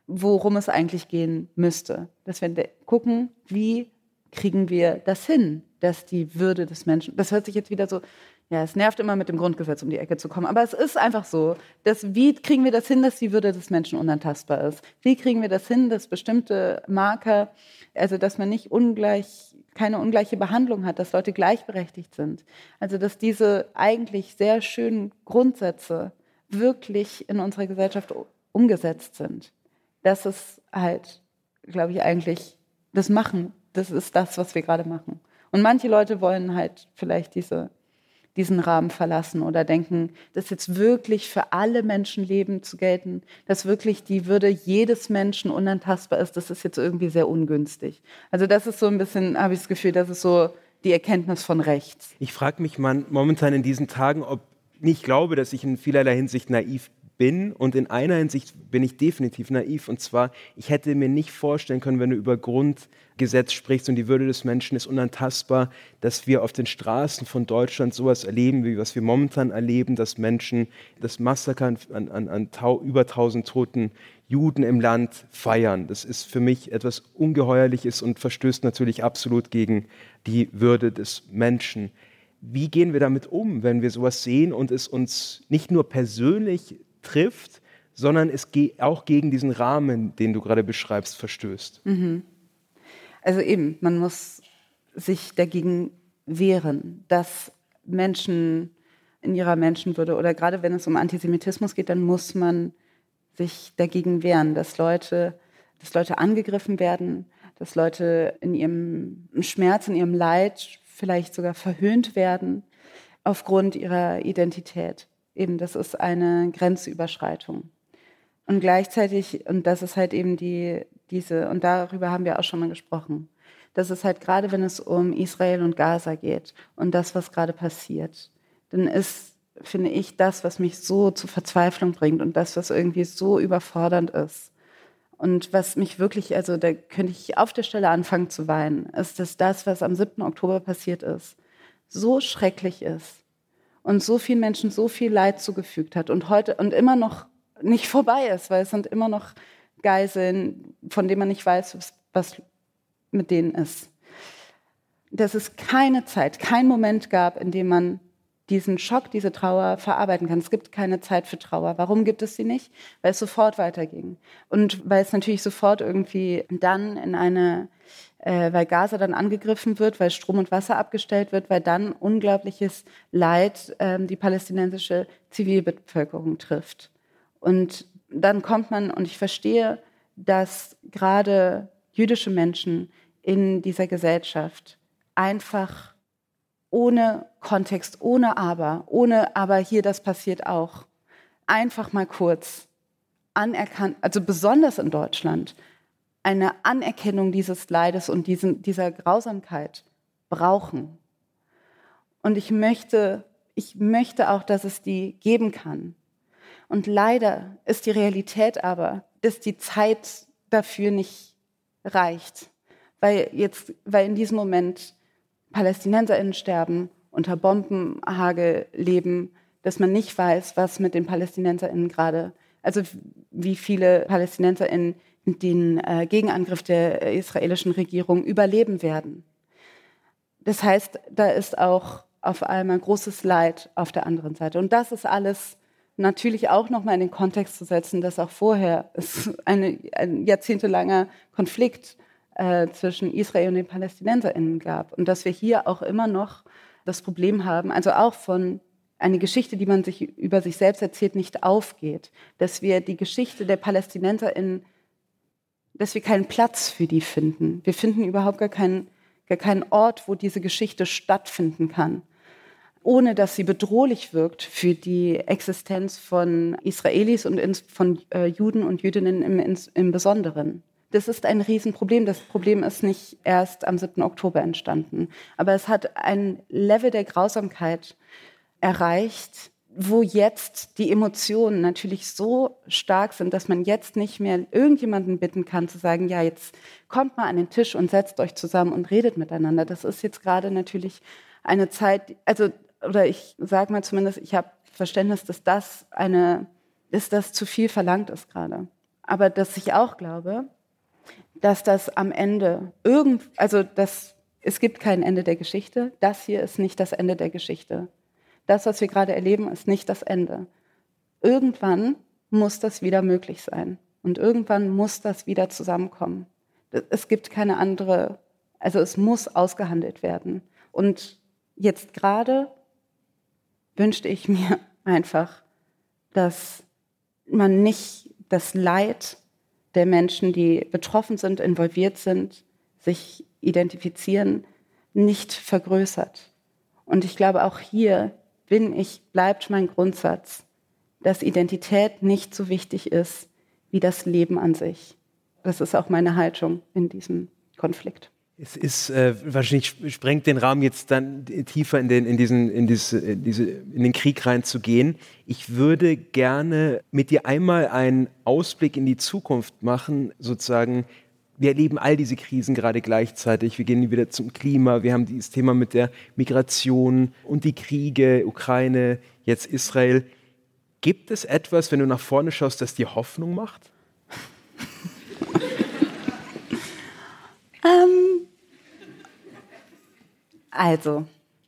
worum es eigentlich gehen müsste, dass wir gucken, wie kriegen wir das hin, dass die Würde des Menschen, das hört sich jetzt wieder so ja, es nervt immer mit dem Grundgesetz um die Ecke zu kommen. Aber es ist einfach so. Dass, wie kriegen wir das hin, dass die Würde des Menschen unantastbar ist? Wie kriegen wir das hin, dass bestimmte Marker, also dass man nicht ungleich, keine ungleiche Behandlung hat, dass Leute gleichberechtigt sind? Also dass diese eigentlich sehr schönen Grundsätze wirklich in unserer Gesellschaft umgesetzt sind. Das ist halt, glaube ich, eigentlich das Machen. Das ist das, was wir gerade machen. Und manche Leute wollen halt vielleicht diese diesen Rahmen verlassen oder denken, dass jetzt wirklich für alle Menschenleben zu gelten, dass wirklich die Würde jedes Menschen unantastbar ist, das ist jetzt irgendwie sehr ungünstig. Also das ist so ein bisschen, habe ich das Gefühl, das ist so die Erkenntnis von rechts. Ich frage mich man, momentan in diesen Tagen, ob ich glaube, dass ich in vielerlei Hinsicht naiv bin und in einer Hinsicht bin ich definitiv naiv und zwar, ich hätte mir nicht vorstellen können, wenn du über Grundgesetz sprichst und die Würde des Menschen ist unantastbar, dass wir auf den Straßen von Deutschland sowas erleben, wie was wir momentan erleben, dass Menschen das Massaker an, an, an tau, über tausend toten Juden im Land feiern. Das ist für mich etwas Ungeheuerliches und verstößt natürlich absolut gegen die Würde des Menschen wie gehen wir damit um, wenn wir sowas sehen und es uns nicht nur persönlich trifft, sondern es auch gegen diesen Rahmen, den du gerade beschreibst, verstößt. Mhm. Also eben, man muss sich dagegen wehren, dass Menschen in ihrer Menschenwürde oder gerade wenn es um Antisemitismus geht, dann muss man sich dagegen wehren, dass Leute, dass Leute angegriffen werden, dass Leute in ihrem Schmerz, in ihrem Leid vielleicht sogar verhöhnt werden aufgrund ihrer Identität eben, das ist eine Grenzüberschreitung. Und gleichzeitig, und das ist halt eben die, diese, und darüber haben wir auch schon mal gesprochen, das ist halt gerade, wenn es um Israel und Gaza geht und das, was gerade passiert, dann ist, finde ich, das, was mich so zur Verzweiflung bringt und das, was irgendwie so überfordernd ist. Und was mich wirklich, also da könnte ich auf der Stelle anfangen zu weinen, ist, dass das, was am 7. Oktober passiert ist, so schrecklich ist und so vielen Menschen so viel Leid zugefügt hat und heute und immer noch nicht vorbei ist, weil es sind immer noch Geiseln, von denen man nicht weiß, was mit denen ist. Dass es keine Zeit, keinen Moment gab, in dem man diesen Schock, diese Trauer verarbeiten kann. Es gibt keine Zeit für Trauer. Warum gibt es sie nicht? Weil es sofort weiterging. Und weil es natürlich sofort irgendwie dann in eine, äh, weil Gaza dann angegriffen wird, weil Strom und Wasser abgestellt wird, weil dann unglaubliches Leid äh, die palästinensische Zivilbevölkerung trifft. Und dann kommt man, und ich verstehe, dass gerade jüdische Menschen in dieser Gesellschaft einfach ohne Kontext, ohne aber, ohne aber hier das passiert auch, einfach mal kurz anerkannt, also besonders in Deutschland, eine Anerkennung dieses Leides und diesen, dieser Grausamkeit brauchen. Und ich möchte, ich möchte auch, dass es die geben kann. Und leider ist die Realität aber, dass die Zeit dafür nicht reicht, weil jetzt, weil in diesem Moment PalästinenserInnen sterben, unter Bombenhagel leben, dass man nicht weiß, was mit den PalästinenserInnen gerade, also wie viele PalästinenserInnen den äh, Gegenangriff der israelischen Regierung überleben werden. Das heißt, da ist auch auf einmal großes Leid auf der anderen Seite. Und das ist alles natürlich auch nochmal in den Kontext zu setzen, dass auch vorher es eine, ein jahrzehntelanger Konflikt äh, zwischen Israel und den PalästinenserInnen gab. Und dass wir hier auch immer noch das Problem haben, also auch von eine Geschichte, die man sich über sich selbst erzählt, nicht aufgeht. Dass wir die Geschichte der PalästinenserInnen, dass wir keinen Platz für die finden. Wir finden überhaupt gar keinen, gar keinen Ort, wo diese Geschichte stattfinden kann ohne dass sie bedrohlich wirkt für die Existenz von Israelis und von äh, Juden und Jüdinnen im, im Besonderen. Das ist ein Riesenproblem. Das Problem ist nicht erst am 7. Oktober entstanden. Aber es hat ein Level der Grausamkeit erreicht, wo jetzt die Emotionen natürlich so stark sind, dass man jetzt nicht mehr irgendjemanden bitten kann zu sagen, ja, jetzt kommt mal an den Tisch und setzt euch zusammen und redet miteinander. Das ist jetzt gerade natürlich eine Zeit, also oder ich sage mal zumindest, ich habe Verständnis, dass das eine, dass das zu viel verlangt ist gerade. Aber dass ich auch glaube, dass das am Ende irgend, also das, es gibt kein Ende der Geschichte. Das hier ist nicht das Ende der Geschichte. Das, was wir gerade erleben, ist nicht das Ende. Irgendwann muss das wieder möglich sein. Und irgendwann muss das wieder zusammenkommen. Es gibt keine andere, also es muss ausgehandelt werden. Und jetzt gerade wünschte ich mir einfach, dass man nicht das Leid der Menschen, die betroffen sind, involviert sind, sich identifizieren, nicht vergrößert. Und ich glaube, auch hier bin ich, bleibt mein Grundsatz, dass Identität nicht so wichtig ist wie das Leben an sich. Das ist auch meine Haltung in diesem Konflikt. Es ist äh, wahrscheinlich sprengt den Rahmen jetzt dann tiefer in den, in diesen, in diese, in diese, in den Krieg reinzugehen. Ich würde gerne mit dir einmal einen Ausblick in die Zukunft machen, sozusagen. Wir erleben all diese Krisen gerade gleichzeitig. Wir gehen wieder zum Klima. Wir haben dieses Thema mit der Migration und die Kriege, Ukraine, jetzt Israel. Gibt es etwas, wenn du nach vorne schaust, das dir Hoffnung macht? Ähm, also,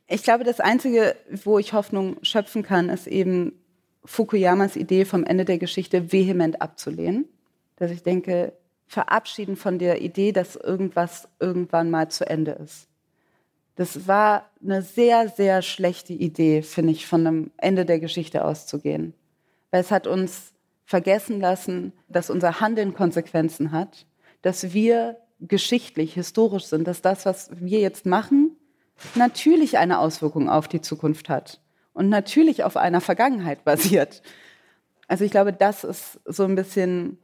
ich glaube, das Einzige, wo ich Hoffnung schöpfen kann, ist eben Fukuyamas Idee vom Ende der Geschichte vehement abzulehnen. Dass ich denke, verabschieden von der Idee, dass irgendwas irgendwann mal zu Ende ist. Das war eine sehr, sehr schlechte Idee, finde ich, von einem Ende der Geschichte auszugehen. Weil es hat uns vergessen lassen, dass unser Handeln Konsequenzen hat, dass wir geschichtlich, historisch sind, dass das, was wir jetzt machen, natürlich eine Auswirkung auf die Zukunft hat und natürlich auf einer Vergangenheit basiert. Also ich glaube, das ist so ein bisschen,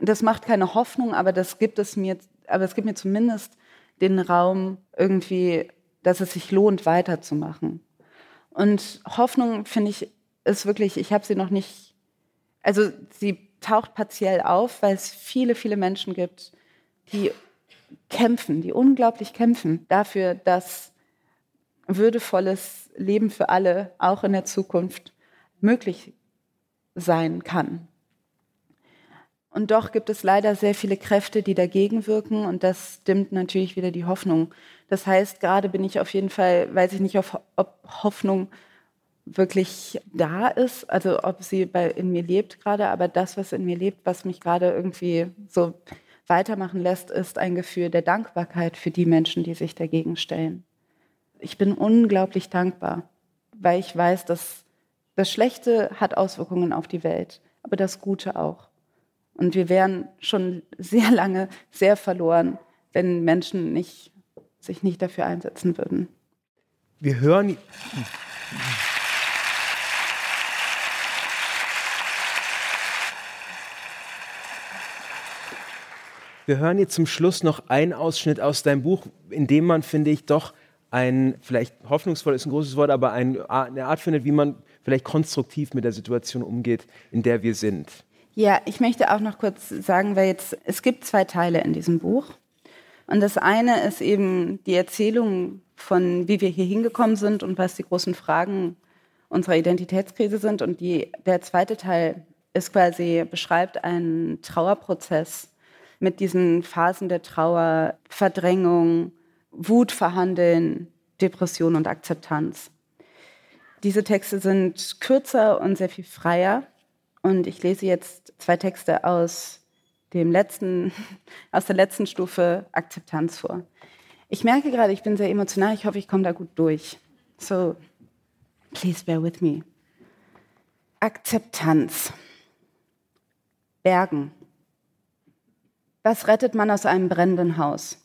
das macht keine Hoffnung, aber das gibt es mir, aber es gibt mir zumindest den Raum irgendwie, dass es sich lohnt, weiterzumachen. Und Hoffnung, finde ich, ist wirklich, ich habe sie noch nicht, also sie taucht partiell auf, weil es viele, viele Menschen gibt, die kämpfen, die unglaublich kämpfen dafür, dass würdevolles Leben für alle auch in der Zukunft möglich sein kann. Und doch gibt es leider sehr viele Kräfte, die dagegen wirken und das dimmt natürlich wieder die Hoffnung. Das heißt, gerade bin ich auf jeden Fall, weiß ich nicht, ob Hoffnung wirklich da ist, also ob sie bei, in mir lebt gerade, aber das, was in mir lebt, was mich gerade irgendwie so weitermachen lässt, ist ein Gefühl der Dankbarkeit für die Menschen, die sich dagegen stellen. Ich bin unglaublich dankbar, weil ich weiß, dass das Schlechte hat Auswirkungen auf die Welt, aber das Gute auch. Und wir wären schon sehr lange sehr verloren, wenn Menschen nicht, sich nicht dafür einsetzen würden. Wir hören. Wir hören jetzt zum Schluss noch einen Ausschnitt aus deinem Buch, in dem man, finde ich, doch ein, vielleicht hoffnungsvoll ist ein großes Wort, aber ein, eine Art findet, wie man vielleicht konstruktiv mit der Situation umgeht, in der wir sind. Ja, ich möchte auch noch kurz sagen, weil jetzt, es gibt zwei Teile in diesem Buch. Und das eine ist eben die Erzählung von, wie wir hier hingekommen sind und was die großen Fragen unserer Identitätskrise sind. Und die, der zweite Teil ist quasi, beschreibt einen Trauerprozess mit diesen Phasen der Trauer, Verdrängung, Wut verhandeln, Depression und Akzeptanz. Diese Texte sind kürzer und sehr viel freier. Und ich lese jetzt zwei Texte aus, dem letzten, aus der letzten Stufe Akzeptanz vor. Ich merke gerade, ich bin sehr emotional. Ich hoffe, ich komme da gut durch. So, please bear with me. Akzeptanz. Bergen. Was rettet man aus einem brennenden Haus?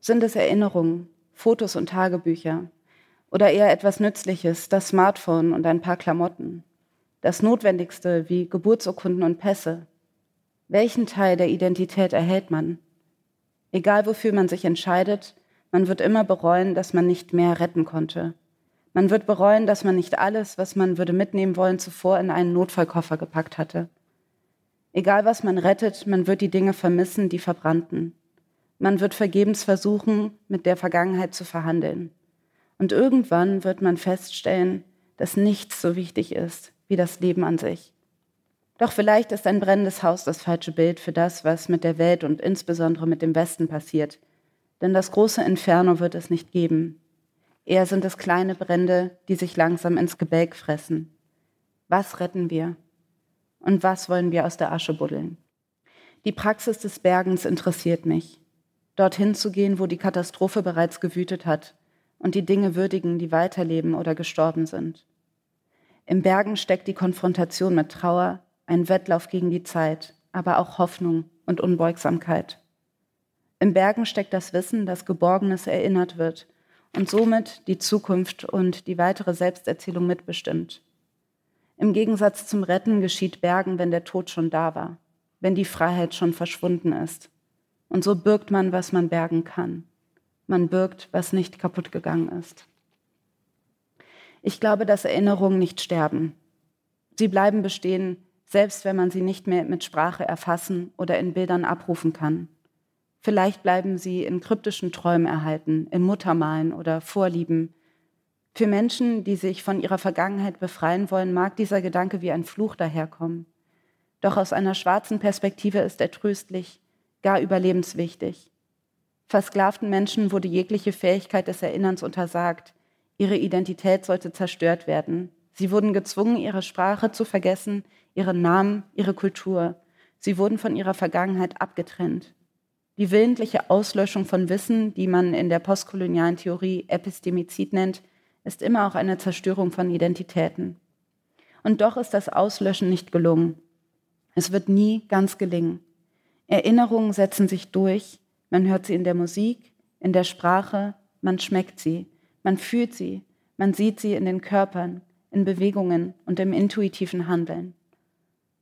Sind es Erinnerungen, Fotos und Tagebücher? Oder eher etwas Nützliches, das Smartphone und ein paar Klamotten? Das Notwendigste wie Geburtsurkunden und Pässe? Welchen Teil der Identität erhält man? Egal wofür man sich entscheidet, man wird immer bereuen, dass man nicht mehr retten konnte. Man wird bereuen, dass man nicht alles, was man würde mitnehmen wollen, zuvor in einen Notfallkoffer gepackt hatte. Egal was man rettet, man wird die Dinge vermissen, die verbrannten. Man wird vergebens versuchen, mit der Vergangenheit zu verhandeln. Und irgendwann wird man feststellen, dass nichts so wichtig ist wie das Leben an sich. Doch vielleicht ist ein brennendes Haus das falsche Bild für das, was mit der Welt und insbesondere mit dem Westen passiert. Denn das große Inferno wird es nicht geben. Eher sind es kleine Brände, die sich langsam ins Gebälk fressen. Was retten wir? Und was wollen wir aus der Asche buddeln? Die Praxis des Bergens interessiert mich. Dorthin zu gehen, wo die Katastrophe bereits gewütet hat und die Dinge würdigen, die weiterleben oder gestorben sind. Im Bergen steckt die Konfrontation mit Trauer, ein Wettlauf gegen die Zeit, aber auch Hoffnung und Unbeugsamkeit. Im Bergen steckt das Wissen, dass Geborgenes erinnert wird und somit die Zukunft und die weitere Selbsterzählung mitbestimmt. Im Gegensatz zum Retten geschieht Bergen, wenn der Tod schon da war, wenn die Freiheit schon verschwunden ist. Und so birgt man, was man bergen kann. Man birgt, was nicht kaputt gegangen ist. Ich glaube, dass Erinnerungen nicht sterben. Sie bleiben bestehen, selbst wenn man sie nicht mehr mit Sprache erfassen oder in Bildern abrufen kann. Vielleicht bleiben sie in kryptischen Träumen erhalten, in Muttermalen oder Vorlieben, für Menschen, die sich von ihrer Vergangenheit befreien wollen, mag dieser Gedanke wie ein Fluch daherkommen. Doch aus einer schwarzen Perspektive ist er tröstlich, gar überlebenswichtig. Versklavten Menschen wurde jegliche Fähigkeit des Erinnerns untersagt. Ihre Identität sollte zerstört werden. Sie wurden gezwungen, ihre Sprache zu vergessen, ihren Namen, ihre Kultur. Sie wurden von ihrer Vergangenheit abgetrennt. Die willentliche Auslöschung von Wissen, die man in der postkolonialen Theorie Epistemizid nennt, ist immer auch eine Zerstörung von Identitäten. Und doch ist das Auslöschen nicht gelungen. Es wird nie ganz gelingen. Erinnerungen setzen sich durch, man hört sie in der Musik, in der Sprache, man schmeckt sie, man fühlt sie, man sieht sie in den Körpern, in Bewegungen und im intuitiven Handeln.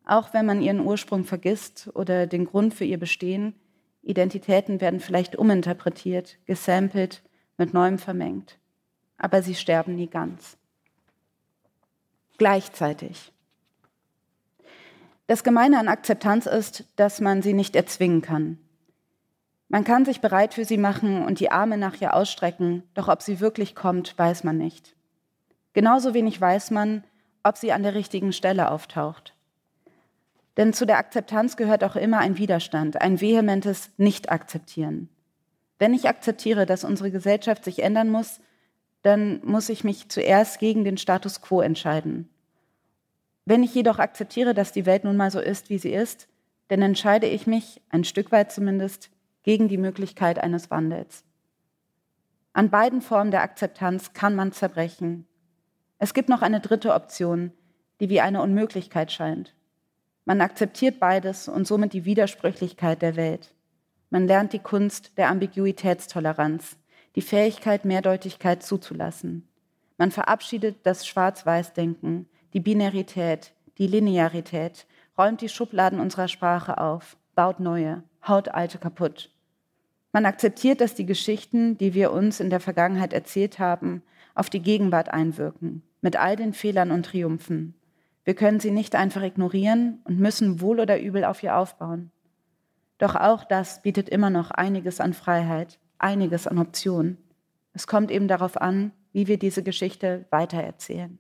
Auch wenn man ihren Ursprung vergisst oder den Grund für ihr Bestehen, Identitäten werden vielleicht uminterpretiert, gesampelt, mit Neuem vermengt aber sie sterben nie ganz. Gleichzeitig. Das Gemeine an Akzeptanz ist, dass man sie nicht erzwingen kann. Man kann sich bereit für sie machen und die Arme nach ihr ausstrecken, doch ob sie wirklich kommt, weiß man nicht. Genauso wenig weiß man, ob sie an der richtigen Stelle auftaucht. Denn zu der Akzeptanz gehört auch immer ein Widerstand, ein vehementes Nicht-Akzeptieren. Wenn ich akzeptiere, dass unsere Gesellschaft sich ändern muss, dann muss ich mich zuerst gegen den Status quo entscheiden. Wenn ich jedoch akzeptiere, dass die Welt nun mal so ist, wie sie ist, dann entscheide ich mich, ein Stück weit zumindest, gegen die Möglichkeit eines Wandels. An beiden Formen der Akzeptanz kann man zerbrechen. Es gibt noch eine dritte Option, die wie eine Unmöglichkeit scheint. Man akzeptiert beides und somit die Widersprüchlichkeit der Welt. Man lernt die Kunst der Ambiguitätstoleranz, die Fähigkeit, Mehrdeutigkeit zuzulassen. Man verabschiedet das Schwarz-Weiß-Denken, die Binarität, die Linearität, räumt die Schubladen unserer Sprache auf, baut neue, haut alte kaputt. Man akzeptiert, dass die Geschichten, die wir uns in der Vergangenheit erzählt haben, auf die Gegenwart einwirken, mit all den Fehlern und Triumphen. Wir können sie nicht einfach ignorieren und müssen wohl oder übel auf ihr aufbauen. Doch auch das bietet immer noch einiges an Freiheit, einiges an Optionen. Es kommt eben darauf an, wie wir diese Geschichte weitererzählen.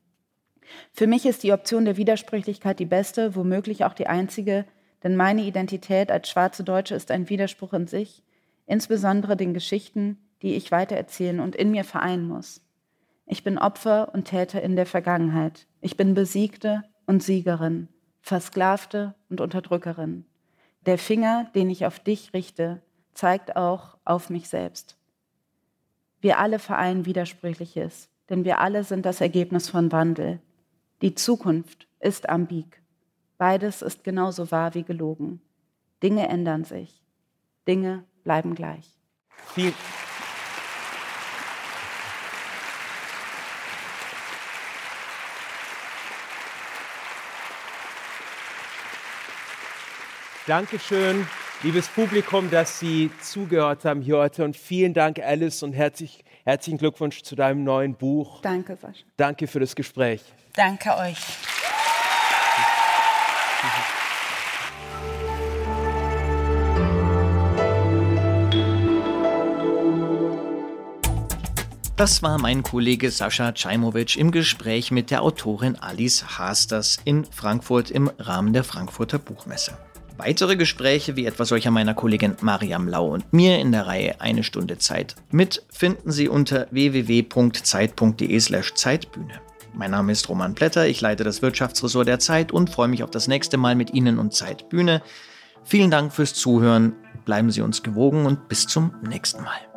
Für mich ist die Option der Widersprüchlichkeit die beste, womöglich auch die einzige, denn meine Identität als schwarze Deutsche ist ein Widerspruch in sich, insbesondere den Geschichten, die ich weitererzählen und in mir vereinen muss. Ich bin Opfer und Täter in der Vergangenheit. Ich bin Besiegte und Siegerin, Versklavte und Unterdrückerin. Der Finger, den ich auf dich richte, zeigt auch auf mich selbst. Wir alle vereinen Widersprüchliches, denn wir alle sind das Ergebnis von Wandel. Die Zukunft ist ambig. Beides ist genauso wahr wie gelogen. Dinge ändern sich. Dinge bleiben gleich. Vielen Dankeschön, liebes Publikum, dass Sie zugehört haben hier heute. Und vielen Dank, Alice, und herzlich, herzlichen Glückwunsch zu deinem neuen Buch. Danke, Sascha. Danke für das Gespräch. Danke euch. Das war mein Kollege Sascha Czajmowitsch im Gespräch mit der Autorin Alice Hasters in Frankfurt im Rahmen der Frankfurter Buchmesse. Weitere Gespräche wie etwa solcher meiner Kollegin Mariam Lau und mir in der Reihe Eine Stunde Zeit mit finden Sie unter www.zeit.de/slash Zeitbühne. Mein Name ist Roman Blätter, ich leite das Wirtschaftsressort der Zeit und freue mich auf das nächste Mal mit Ihnen und Zeitbühne. Vielen Dank fürs Zuhören, bleiben Sie uns gewogen und bis zum nächsten Mal.